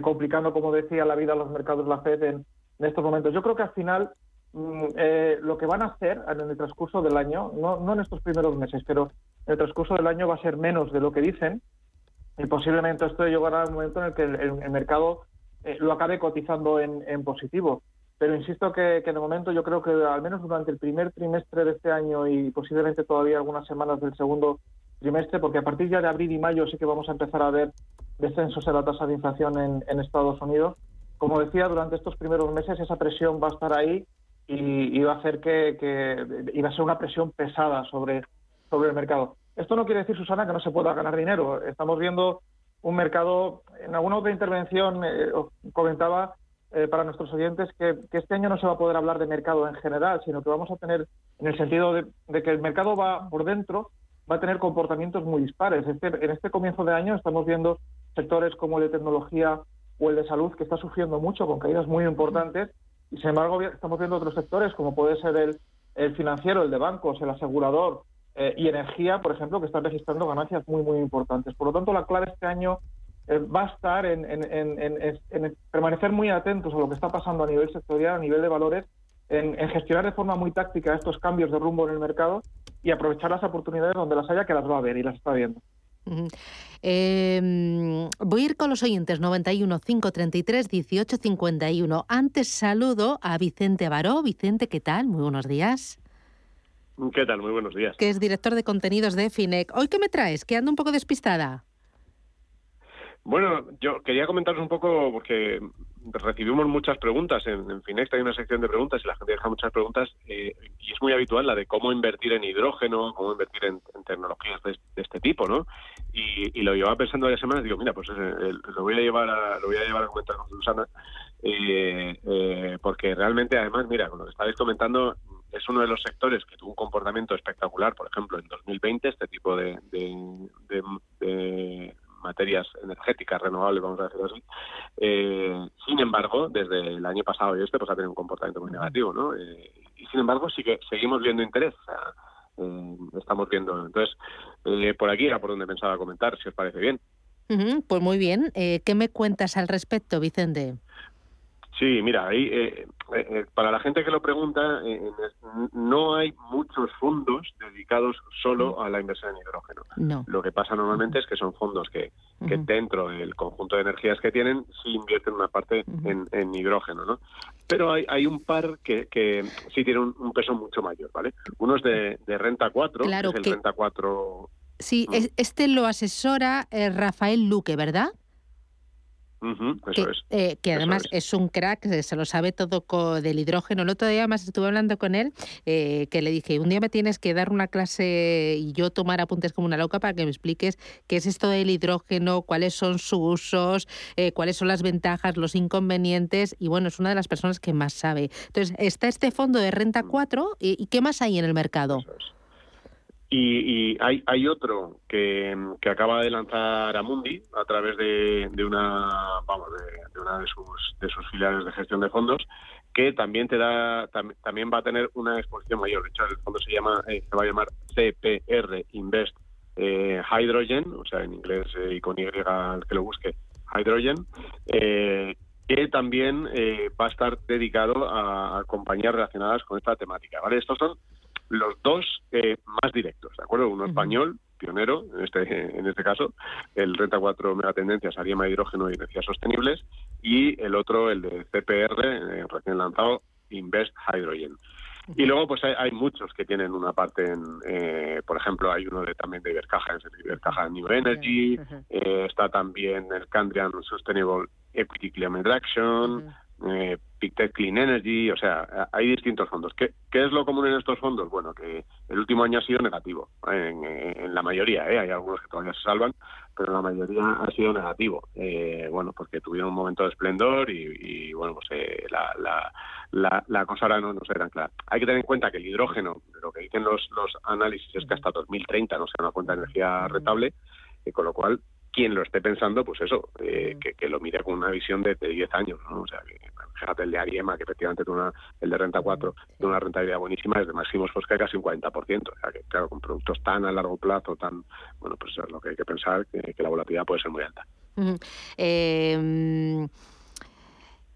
complicando, como decía, la vida a los mercados la FED en, estos momentos. Yo creo que al final eh, lo que van a hacer en el transcurso del año, no, no en estos primeros meses, pero en el transcurso del año va a ser menos de lo que dicen y posiblemente esto llegará a un momento en el que el, el- el mercado eh, lo acabe cotizando en, en positivo. Pero insisto que, que de momento yo creo que al menos durante el primer trimestre de este año y posiblemente todavía algunas semanas del segundo trimestre, porque a partir ya de abril y mayo sí que vamos a empezar a ver descensos en la tasa de inflación en, en Estados Unidos. Como decía, durante estos primeros meses esa presión va a estar ahí y, va a hacer que, que va a ser una presión pesada sobre, sobre el mercado. Esto no quiere decir, Susana, que no se pueda ganar dinero. Estamos viendo un mercado, en alguna otra intervención eh, comentaba eh, para nuestros oyentes que, que este año no se va a poder hablar de mercado en general, sino que vamos a tener, en el sentido de, de que el mercado va por dentro, va a tener comportamientos muy dispares. Este, en este comienzo de año estamos viendo sectores como el de tecnología o el de salud que está sufriendo mucho con caídas muy importantes y sin embargo estamos viendo otros sectores como puede ser el, el financiero, el de bancos, el asegurador eh, y energía, por ejemplo, que están registrando ganancias muy muy importantes. Por lo tanto, la clave este año eh, va a estar en, permanecer muy atentos a lo que está pasando a nivel sectorial, a nivel de valores, en, gestionar de forma muy táctica estos cambios de rumbo en el mercado y aprovechar las oportunidades donde las haya, que las va a ver y las está viendo. Ujú. Eh, voy a ir con los oyentes 91 533 18 51. Antes saludo a Vicente Baró. Vicente, ¿qué tal? Muy buenos días. ¿Qué tal? Muy buenos días. Que es director de contenidos de FINEC. ¿Hoy qué me traes? Que ando un poco despistada. Bueno, yo quería comentaros un poco porque recibimos muchas preguntas. En, en hay una sección de preguntas y la gente deja muchas preguntas eh, y es muy habitual la de cómo invertir en hidrógeno, cómo invertir en, tecnologías de, este tipo, ¿no? Y, lo llevaba pensando varias semanas. Digo, mira, pues eh, lo voy a llevar a, lo voy a llevar a comentar con Susana eh, porque realmente, además, mira, con lo que estabais comentando, es uno de los sectores que tuvo un comportamiento espectacular, por ejemplo, en 2020, este tipo de, de materias energéticas renovables, vamos a decirlo así. Eh, sin embargo, desde el año pasado y este, pues ha tenido un comportamiento muy negativo, ¿no? Eh, y sin embargo, sí que seguimos viendo interés. Eh, estamos viendo. Entonces, por aquí era por donde pensaba comentar, si os parece bien. pues muy bien. ¿Qué me cuentas al respecto, Vicente? Sí, mira, ahí, eh, eh, eh, para la gente que lo pregunta, no hay muchos fondos dedicados solo a la inversión en hidrógeno. No. Lo que pasa normalmente es que son fondos que, que dentro del conjunto de energías que tienen sí invierten una parte en, hidrógeno, ¿no? Pero hay, hay un par que, que sí tienen un, peso mucho mayor, ¿vale? Uno es de, Renta 4, claro que es el Renta 4... Sí, este lo asesora Rafael Luque, ¿verdad? Que, es. Eh, que además es. un crack, se lo sabe todo del hidrógeno. El otro día más estuve hablando con él, eh, que le dije, un día me tienes que dar una clase y yo tomar apuntes como una loca para que me expliques qué es esto del hidrógeno, cuáles son sus usos, eh, cuáles son las ventajas, los inconvenientes. Y bueno, es una de las personas que más sabe. Entonces, está este fondo de renta 4 mm. y, ¿qué más hay en el mercado? Y, hay, hay otro que, acaba de lanzar Amundi a través de, de una vamos de, una de sus de sus filiales de gestión de fondos que también te da también va a tener una exposición mayor. De hecho, el fondo se llama eh, se va a llamar CPR Invest eh, Hydrogen, o sea en inglés eh, y con Y al que lo busque Hydrogen. que también va a estar dedicado a, a compañías relacionadas con esta temática. ¿vale? Estos son los dos eh, más directos, ¿de acuerdo? Uno español, pionero, en este, [LAUGHS] en este caso, el Renta 4 Megatendencias, Ariema Hidrógeno y Energías Sostenibles, y el otro, el de CPR, eh, recién lanzado, Invest Hydrogen. Y luego, pues hay, muchos que tienen una parte en, eh, por ejemplo, hay uno de, también de Ibercaja, es el Ibercaja New Energy, está también el Candrian Sustainable Equity Climate Action, eh, Pictet Clean Energy, o sea, hay distintos fondos. ¿Qué, ¿Qué, es lo común en estos fondos? Bueno, que el último año ha sido negativo, en, la mayoría, ¿eh? hay algunos que todavía se salvan, pero la mayoría ha sido negativo. Eh, bueno, porque tuvieron un momento de esplendor y, bueno, pues eh, la, la, la, cosa ahora no, no se tan clara. Hay que tener en cuenta que el hidrógeno, lo que dicen los, los análisis es que hasta 2030 no será una cuenta de energía rentable, con lo cual quien lo esté pensando, pues eso, eh, que, lo mire con una visión de, 10 años, ¿no? O sea, que, fíjate el de Ariema, que efectivamente tiene una, el de Renta 4 tiene una rentabilidad buenísima, es de máximos pues que casi un 40%. O sea, que claro, con productos tan a largo plazo, tan, bueno, pues es lo que hay que pensar, que, la volatilidad puede ser muy alta. eh,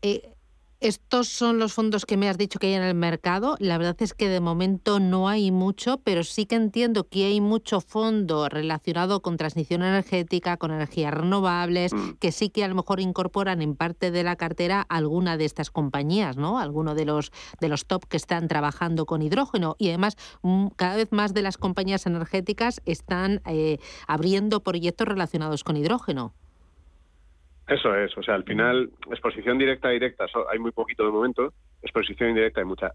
eh estos son los fondos que me has dicho que hay en el mercado. La verdad es que de momento no hay mucho, pero sí que entiendo que hay mucho fondo relacionado con transición energética, con energías renovables, mm. que sí que a lo mejor incorporan en parte de la cartera alguna de estas compañías, ¿no? Alguno de los de los top que están trabajando con hidrógeno y además mm, cada vez más de las compañías energéticas están eh, abriendo proyectos relacionados con hidrógeno. Eso es, o sea, al final, exposición directa directa, hay muy poquito de momento, exposición indirecta hay mucha.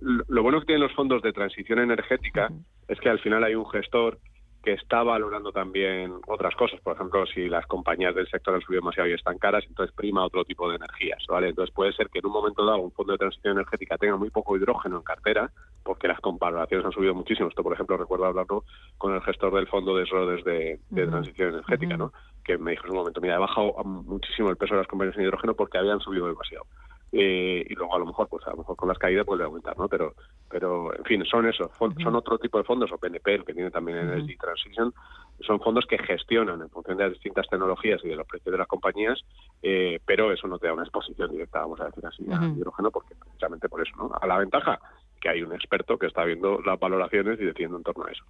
Lo bueno que tienen los fondos de transición energética es que al final hay un gestor que está valorando también otras cosas. Por ejemplo, si las compañías del sector han subido demasiado y están caras, entonces prima otro tipo de energías, ¿vale? Entonces puede ser que en un momento dado un fondo de transición energética tenga muy poco hidrógeno en cartera, porque las comparaciones han subido muchísimo. Esto, por ejemplo, recuerdo hablarlo con el gestor del fondo de SRODES de, de transición energética, ¿no? Que me dijo en un momento, mira, he bajado muchísimo el peso de las compañías en hidrógeno porque habían subido demasiado. Eh, y luego a lo mejor pues a lo mejor con las caídas puede aumentar no pero pero en fin son eso son otro tipo de fondos o PNP que tiene también Energy Transition son fondos que gestionan en función de las distintas tecnologías y de los precios de las compañías eh, pero eso no te da una exposición directa vamos a decir así a hidrógeno porque precisamente por eso no a la ventaja que hay un experto que está viendo las valoraciones y decidiendo en torno a eso.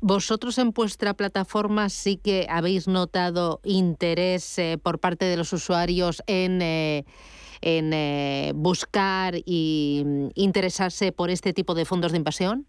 Vosotros en vuestra plataforma sí que habéis notado interés eh, por parte de los usuarios en en eh, buscar y mm, interesarse por este tipo de fondos de inversión?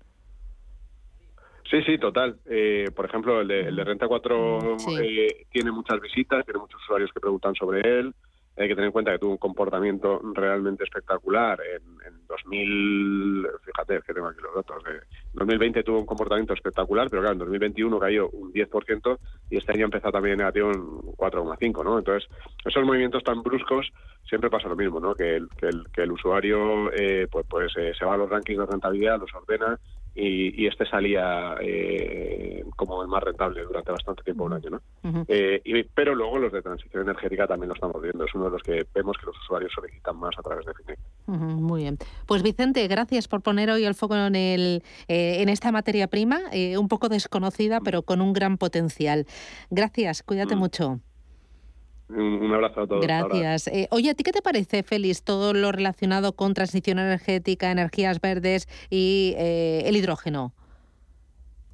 Sí, sí, total. Eh, por ejemplo, el de, Renta 4 eh, tiene muchas visitas, tiene muchos usuarios que preguntan sobre él. Hay que tener en cuenta que tuvo un comportamiento realmente espectacular en, 2000, fíjate, que tengo aquí los datos, en 2020 tuvo un comportamiento espectacular, pero claro, en 2021 cayó un 10% y este año empezó también negativo en 4,5, ¿no? Entonces, esos movimientos tan bruscos siempre pasa lo mismo, ¿no? Que el, que el, usuario eh, pues, pues eh, se va a los rankings de rentabilidad, los ordena y, este salía eh, como el más rentable durante bastante tiempo, un año, ¿no? y, pero luego los de transición energética también lo estamos viendo, es uno de los que vemos que los usuarios solicitan más a través de FINEC. muy bien. Pues Vicente, gracias por poner hoy el foco en, el, en esta materia prima, un poco desconocida, pero con un gran potencial. Gracias, cuídate mucho. Un, abrazo a todos. Gracias. Eh, oye, ¿a ti qué te parece, Félix, todo lo relacionado con transición energética, energías verdes y eh, el hidrógeno?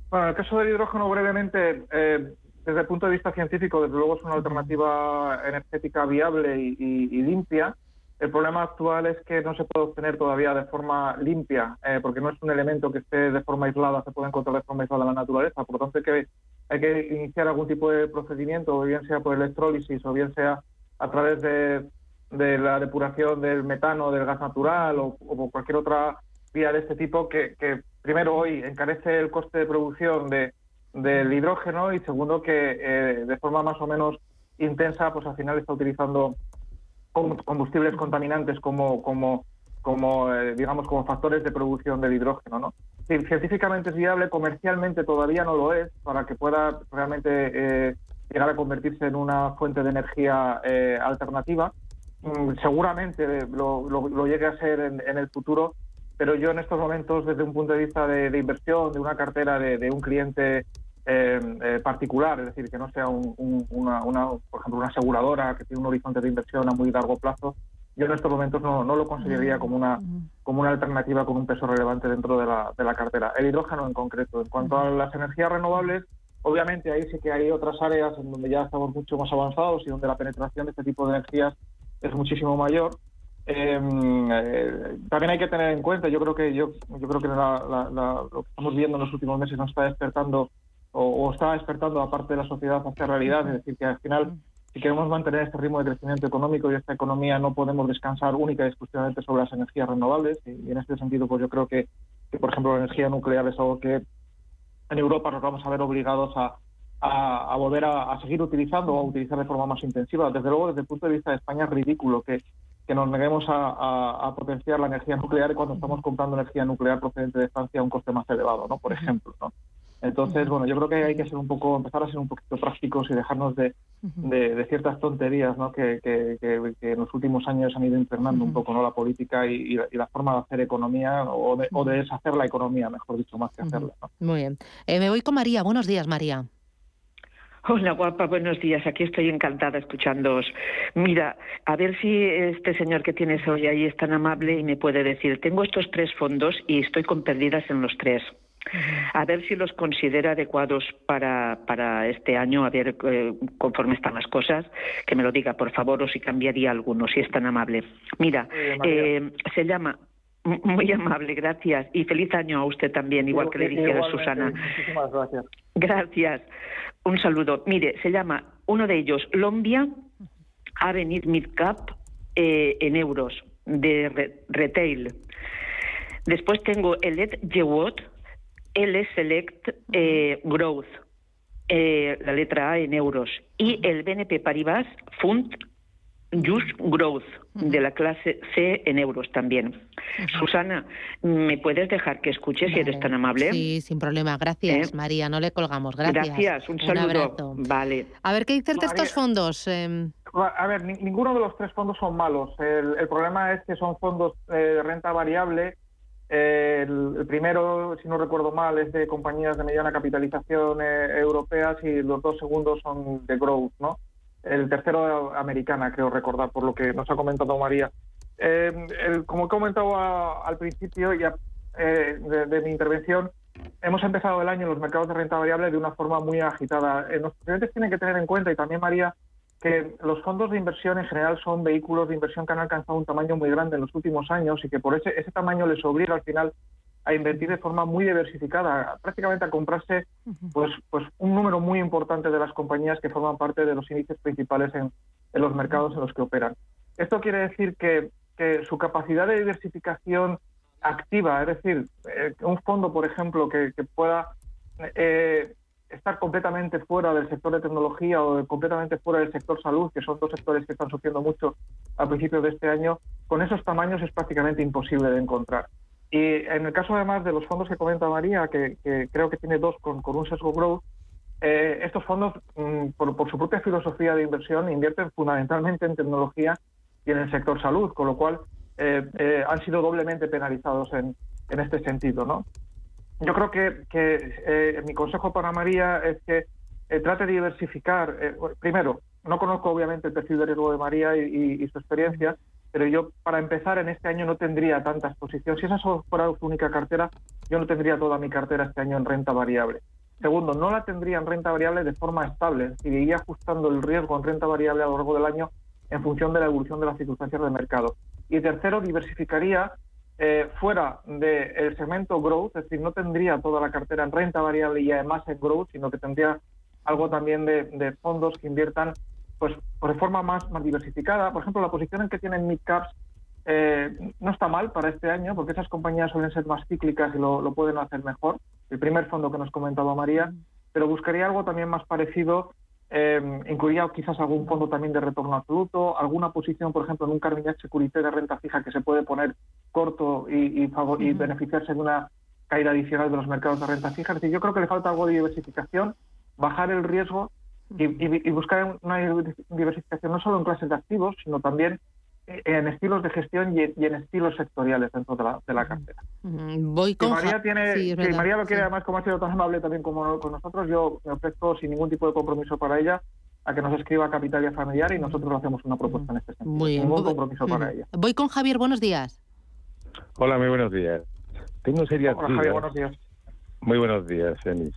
Bueno, en el caso del hidrógeno, brevemente, eh, desde el punto de vista científico, desde luego es una alternativa energética viable y, limpia. El problema actual es que no se puede obtener todavía de forma limpia, porque no es un elemento que esté de forma aislada, se puede encontrar de forma aislada en la naturaleza. Por lo tanto, hay que hay que iniciar algún tipo de procedimiento, o bien sea por electrólisis, o bien sea a través de, la depuración del metano, del gas natural, o, cualquier otra vía de este tipo, que, primero hoy encarece el coste de producción de, del hidrógeno y segundo que eh, de forma más o menos intensa, pues al final está utilizando combustibles contaminantes como, como, eh, digamos, como factores de producción del hidrógeno, ¿no? Científicamente es viable, comercialmente todavía no lo es, para que pueda realmente eh, llegar a convertirse en una fuente de energía eh, alternativa. Mm, seguramente lo, llegue a ser en, el futuro, pero yo en estos momentos, desde un punto de vista de, inversión, de una cartera de, un cliente eh, particular, es decir, que no sea una, por ejemplo, una aseguradora que tiene un horizonte de inversión a muy largo plazo, yo en estos momentos no, lo consideraría como una, como una alternativa con un peso relevante dentro de la, de la cartera. El hidrógeno en concreto. En cuanto a las energías renovables, obviamente ahí sí que hay otras áreas en donde ya estamos mucho más avanzados y donde la penetración de este tipo de energías es muchísimo mayor. Em, eh, también hay que tener en cuenta, yo creo que yo, yo creo que lo que estamos viendo en los últimos meses nos está despertando o, o está despertando a parte de la sociedad hacia realidad, es decir, que al final si queremos mantener este ritmo de crecimiento económico y esta economía, no podemos descansar única y exclusivamente sobre las energías renovables. Y, en este sentido, pues yo creo que, por ejemplo, la energía nuclear es algo que en Europa nos vamos a ver obligados a, volver a, seguir utilizando o a utilizar de forma más intensiva. Desde luego, desde el punto de vista de España, es ridículo que, que nos neguemos a, potenciar la energía nuclear cuando estamos comprando energía nuclear procedente de Francia a un coste más elevado, ¿no? Por ejemplo, ¿no? Entonces, bueno, yo creo que hay que ser un poco, empezar a ser un poquito prácticos y dejarnos de, de, ciertas tonterías ¿no? que, que, en los últimos años han ido internando un poco ¿no? la política y, la, forma de hacer economía o de, o de, deshacer la economía, mejor dicho, más que hacerla. Muy bien. Eh, me voy con María. Buenos días, María. Hola guapa, buenos días. Aquí estoy encantada escuchándoos. Mira, a ver si este señor que tienes hoy ahí es tan amable y me puede decir, tengo estos tres fondos y estoy con pérdidas en los tres a ver si los considera adecuados para, para este año, a ver eh, conforme están las cosas, que me lo diga, por favor, o si cambiaría alguno, si es tan amable. Mira, eh, se llama muy amable, gracias. Y feliz año a usted también, igual que le dije a Susana. Muchísimas gracias. Gracias. Un saludo. Mire, se llama uno de ellos Lombia Avenir Midcap eh, en euros de retail. Después tengo el Ed Jewot L Select eh, Growth, eh, la letra A en euros, y el BNP Paribas Fund Just Growth, de la clase C en euros también. Susana, ¿me puedes dejar que escuche si eres tan amable? Sí, sin problema. Gracias, ¿Eh? María. No le colgamos. Gracias. Gracias. Un saludo. Vale. A ver, ¿qué dicen de estos fondos? Em? A ver, ninguno de los tres fondos son malos. El, problema es que son fondos de renta variable el, primero, si no recuerdo mal, es de compañías de mediana capitalización eh, europeas y los dos segundos son de growth, ¿no? El tercero americana, creo recordar, por lo que nos ha comentado María. Eh, como he comentado al principio ya, eh, de, mi intervención, hemos empezado el año en los mercados de renta variable de una forma muy agitada. los clientes tienen que tener en cuenta, y también María, que los fondos de inversión en general son vehículos de inversión que han alcanzado un tamaño muy grande en los últimos años y que por ese, ese tamaño les obliga al final a invertir de forma muy diversificada, prácticamente a comprarse pues, pues un número muy importante de las compañías que forman parte de los índices principales en, en los mercados en los que operan. Esto quiere decir que, que su capacidad de diversificación activa, es decir, eh, un fondo, por ejemplo, que, que pueda eh, estar completamente fuera del sector de tecnología o completamente fuera del sector salud, que son dos sectores que están sufriendo mucho a principios de este año, con esos tamaños es prácticamente imposible de encontrar. Y en el caso además de los fondos que comenta María, que, creo que tiene dos con, un sesgo growth, eh, estos fondos, mm, por, su propia filosofía de inversión, invierten fundamentalmente en tecnología y en el sector salud, con lo cual eh, eh, han sido doblemente penalizados en, en este sentido. ¿no? Yo creo que, que mi consejo para María es que trate de diversificar. primero, no conozco obviamente el perfil de riesgo de María y, su experiencia, pero yo para empezar en este año no tendría tanta exposición. Si esa fuera su única cartera, yo no tendría toda mi cartera este año en renta variable. Segundo, no la tendría en renta variable de forma estable, y iría ajustando el riesgo en renta variable a lo largo del año en función de la evolución de las circunstancias del mercado. Y tercero, diversificaría eh, fuera del segmento growth, es decir, no tendría toda la cartera en renta variable y además en growth, sino que tendría algo también de fondos que inviertan pues de forma más, más diversificada. Por ejemplo, la posición en que tienen midcaps eh, no está mal para este año, porque esas compañías suelen ser más cíclicas y lo, pueden hacer mejor. El primer fondo que nos comentaba María, pero buscaría algo también más parecido. Eh, incluiría quizás algún fondo también de retorno absoluto, alguna posición, por ejemplo, en un Carmignac Securité de renta fija que se puede poner corto y, y, beneficiarse de una caída adicional de los mercados de renta fija. Es decir, yo creo que le falta algo de diversificación, bajar el riesgo y, buscar una diversificación no solo en clases de activos, sino también en estilos de gestión y, en estilos sectoriales dentro de la, de la cartera. Voy con María tiene, si María lo quiere, además, como ha sido tan amable también como con nosotros, yo me ofrezco sin ningún tipo de compromiso para ella a que nos escriba Capitalia Familiar y nosotros le hacemos una propuesta en este sentido. Muy bien. Ningún compromiso para ella. Voy con Javier, buenos días. Hola, muy buenos días. Tengo serias Hola, Javier, buenos días. Muy buenos días, Enis.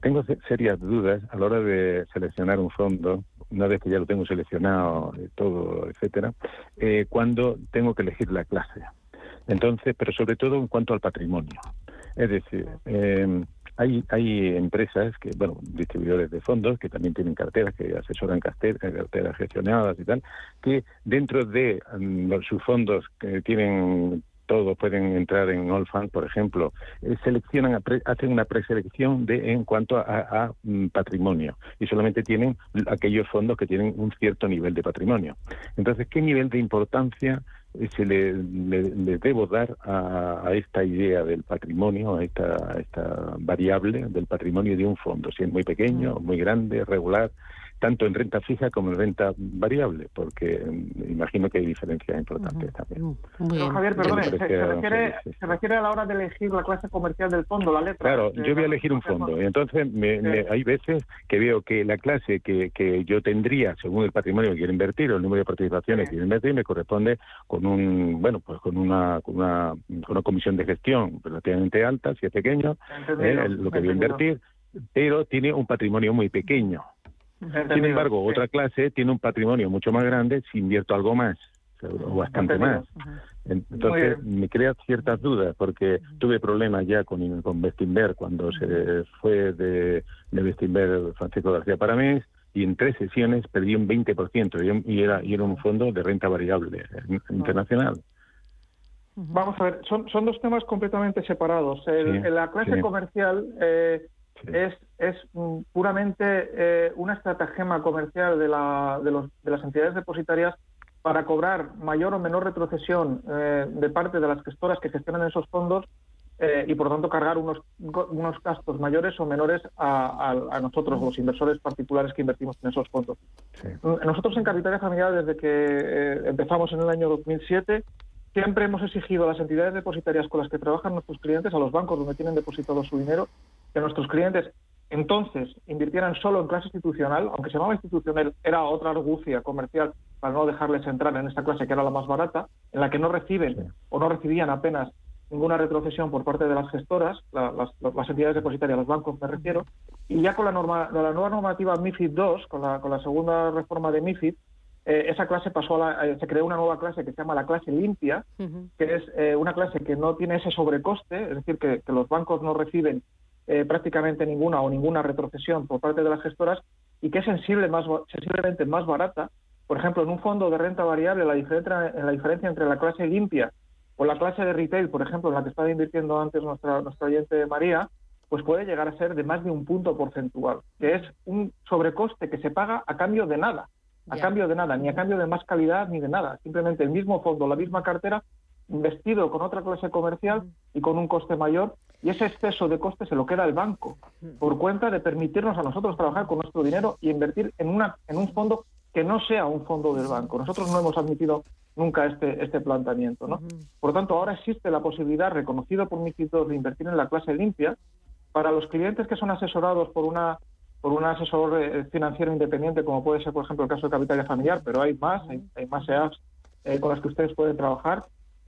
Tengo serias dudas a la hora de seleccionar un fondo, una vez que ya lo tengo seleccionado, eh, todo, etcétera, eh, cuando tengo que elegir la clase. Entonces, pero sobre todo en cuanto al patrimonio. Es decir, eh, hay, hay empresas, que bueno, distribuidores de fondos, que también tienen carteras, que asesoran carteras gestionadas y tal, que dentro de mm, sus fondos que tienen todos pueden entrar en All por ejemplo, eh, seleccionan, hacen una preselección de en cuanto a, mm, patrimonio y solamente tienen aquellos fondos que tienen un cierto nivel de patrimonio. Entonces, ¿qué nivel de importancia eh, se le, debo dar a, esta idea del patrimonio, a esta, esta variable del patrimonio de un fondo? Si es muy pequeño, muy grande, regular, tanto en renta fija como en renta variable, porque mm, imagino que hay diferencias importantes también. Javier, perdone, se, refiere, a la hora de elegir la clase comercial del fondo, la letra. Claro, yo voy a elegir un fondo y entonces hay veces que veo que la clase que, que yo tendría, según el patrimonio que quiero invertir o el número de participaciones que quiero invertir, me corresponde con un, bueno, pues con una, con una, una comisión de gestión relativamente alta, si es pequeño, eh, lo que voy a invertir, pero tiene un patrimonio muy pequeño. Sin embargo, otra clase tiene un patrimonio mucho más grande si invierto algo más, o bastante más. Entonces me crea ciertas dudas porque tuve problemas ya con, con Bestinver cuando se fue de, de Bestinver Francisco García Paramés y en tres sesiones perdí un 20% y, era, y era un fondo de renta variable internacional. Vamos a ver, son, son dos temas completamente separados. en la clase comercial eh, es, es puramente eh, una estratagema comercial de, la, de, los, de, las entidades depositarias para cobrar mayor o menor retrocesión eh, de parte de las gestoras que gestionan esos fondos eh, y por tanto cargar unos, unos gastos mayores o menores a, nosotros, los inversores particulares que invertimos en esos fondos. Nosotros en Capitalia Familiar, desde que empezamos en el año 2007, siempre hemos exigido a las entidades depositarias con las que trabajan nuestros clientes, a los bancos donde tienen depositado su dinero, que nuestros clientes. Entonces invirtieran solo en clase institucional, aunque se llamaba institucional, era otra argucia comercial para no dejarles entrar en esta clase que era la más barata, en la que no reciben o no recibían apenas ninguna retrocesión por parte de las gestoras, las, entidades depositarias, los bancos me refiero, y ya con la, norma, la nueva normativa MIFID II, con la, con la segunda reforma de MIFID, eh, esa clase pasó a eh, se creó una nueva clase que se llama la clase limpia, que es eh, una clase que no tiene ese sobrecoste, es decir, que, los bancos no reciben prácticamente ninguna o ninguna retrocesión por parte de las gestoras y que es sensible más, sensiblemente más barata, Por ejemplo, en un fondo de renta variable, la diferencia, la diferencia entre la clase limpia o la clase de retail, por ejemplo, en la que estaba invirtiendo antes nuestra, nuestra oyente María, pues puede llegar a ser de más de un punto porcentual, que es un sobrecoste que se paga a cambio de nada, a cambio de nada, ni a cambio de más calidad ni de nada. Simplemente el mismo fondo, la misma cartera, investido con otra clase comercial y con un coste mayor, y ese exceso de coste se lo queda el banco, por cuenta de permitirnos a nosotros trabajar con nuestro dinero y invertir en, una, en un fondo que no sea un fondo del banco. Nosotros no hemos admitido nunca este, este planteamiento. ¿no? Por lo tanto, ahora existe la posibilidad, reconocida por MIFID de invertir en la clase limpia para los clientes que son asesorados por una por un asesor eh, financiero independiente, como puede ser, por ejemplo, el caso de Capital Familiar, pero hay más, hay, más EAPs eh, con las que ustedes pueden trabajar.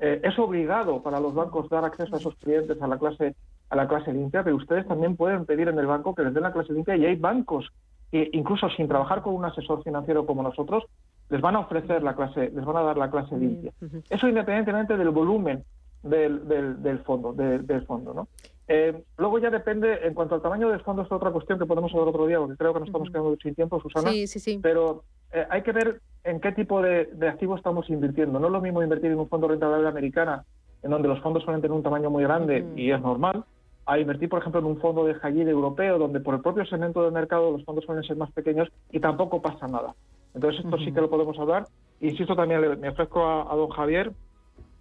Eh, es obligado para los bancos dar acceso a esos clientes a la clase a la clase limpia, pero ustedes también pueden pedir en el banco que les den la clase limpia y hay bancos que incluso sin trabajar con un asesor financiero como nosotros les van a ofrecer la clase, les van a dar la clase limpia. Eso independientemente del volumen del, del, fondo, del fondo, ¿no? Eh, luego ya depende, en cuanto al tamaño del fondo, es otra cuestión que podemos hablar otro día, porque creo que nos estamos quedando sin tiempo, Susana. Sí, sí, sí. Pero eh, hay que ver en qué tipo de, activos estamos invirtiendo. No es lo mismo invertir en un fondo rentable americana, en donde los fondos suelen tener un tamaño muy grande y es normal, a invertir, por ejemplo, en un fondo de high europeo, donde por el propio segmento del mercado los fondos suelen ser más pequeños y tampoco pasa nada. Entonces, esto sí que lo podemos hablar. Insisto, también le, me ofrezco a, a don Javier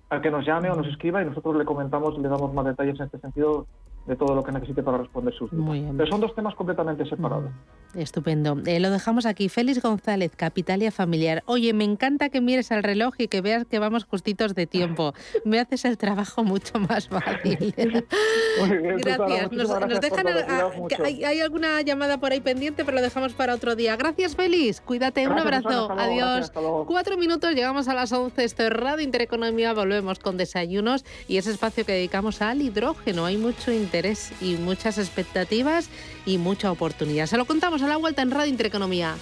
a que nos llame o nos escriba y nosotros le comentamos y le damos más detalles en este sentido de todo lo que necesite para responder sus dudas. Pero son dos temas completamente separados. Estupendo. Eh, lo dejamos aquí. Félix González, Capitalia Familiar. Oye, me encanta que mires al reloj y que veas que vamos justitos de tiempo. [LAUGHS] Me haces el trabajo mucho más fácil. [LAUGHS] gracias. Nos, dejan hay, alguna llamada por ahí pendiente, pero lo dejamos para otro día. Gracias, Félix. Cuídate. Un abrazo. Adiós. Cuatro minutos, llegamos a las once. Esto es Radio Intereconomía. Volvemos con desayunos y ese espacio que dedicamos al hidrógeno. Hay mucho interés y muchas expectativas y mucha oportunidad. Se lo contamos a la vuelta en Radio Intereconomía.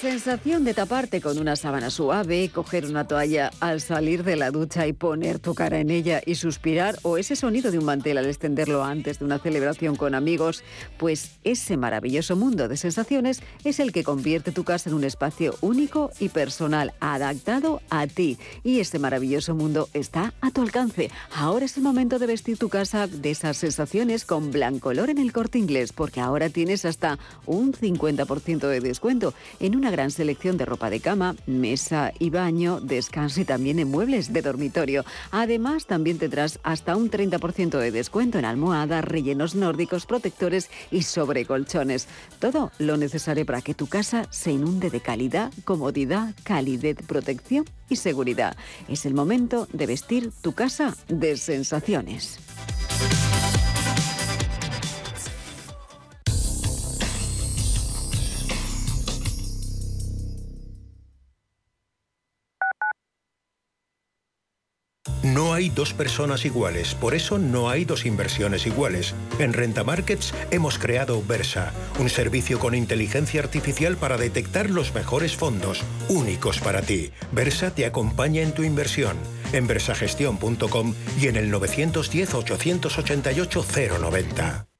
Sensación de taparte con una sábana suave, coger una toalla al salir de la ducha y poner tu cara en ella y suspirar, o ese sonido de un mantel al extenderlo antes de una celebración con amigos, pues ese maravilloso mundo de sensaciones es el que convierte tu casa en un espacio único y personal, adaptado a ti. Y ese maravilloso mundo está a tu alcance. Ahora es el momento de vestir tu casa de esas sensaciones con Blancolor en el corte inglés, porque ahora tienes hasta un 50% de descuento en una gran selección de ropa de cama, mesa y baño, descanso y también en muebles de dormitorio. Además, también tendrás hasta un 30% de descuento en almohadas, rellenos nórdicos, protectores y sobrecolchones. Todo lo necesario para que tu casa se inunde de calidad, comodidad, calidez, protección y seguridad. Es el momento de vestir tu casa de sensaciones. No hay dos personas iguales, por eso no hay dos inversiones iguales. En Renta Markets hemos creado Versa, un servicio con inteligencia artificial para detectar los mejores fondos, únicos para ti. Versa te acompaña en tu inversión en versagestión.com y en el 910 888 090.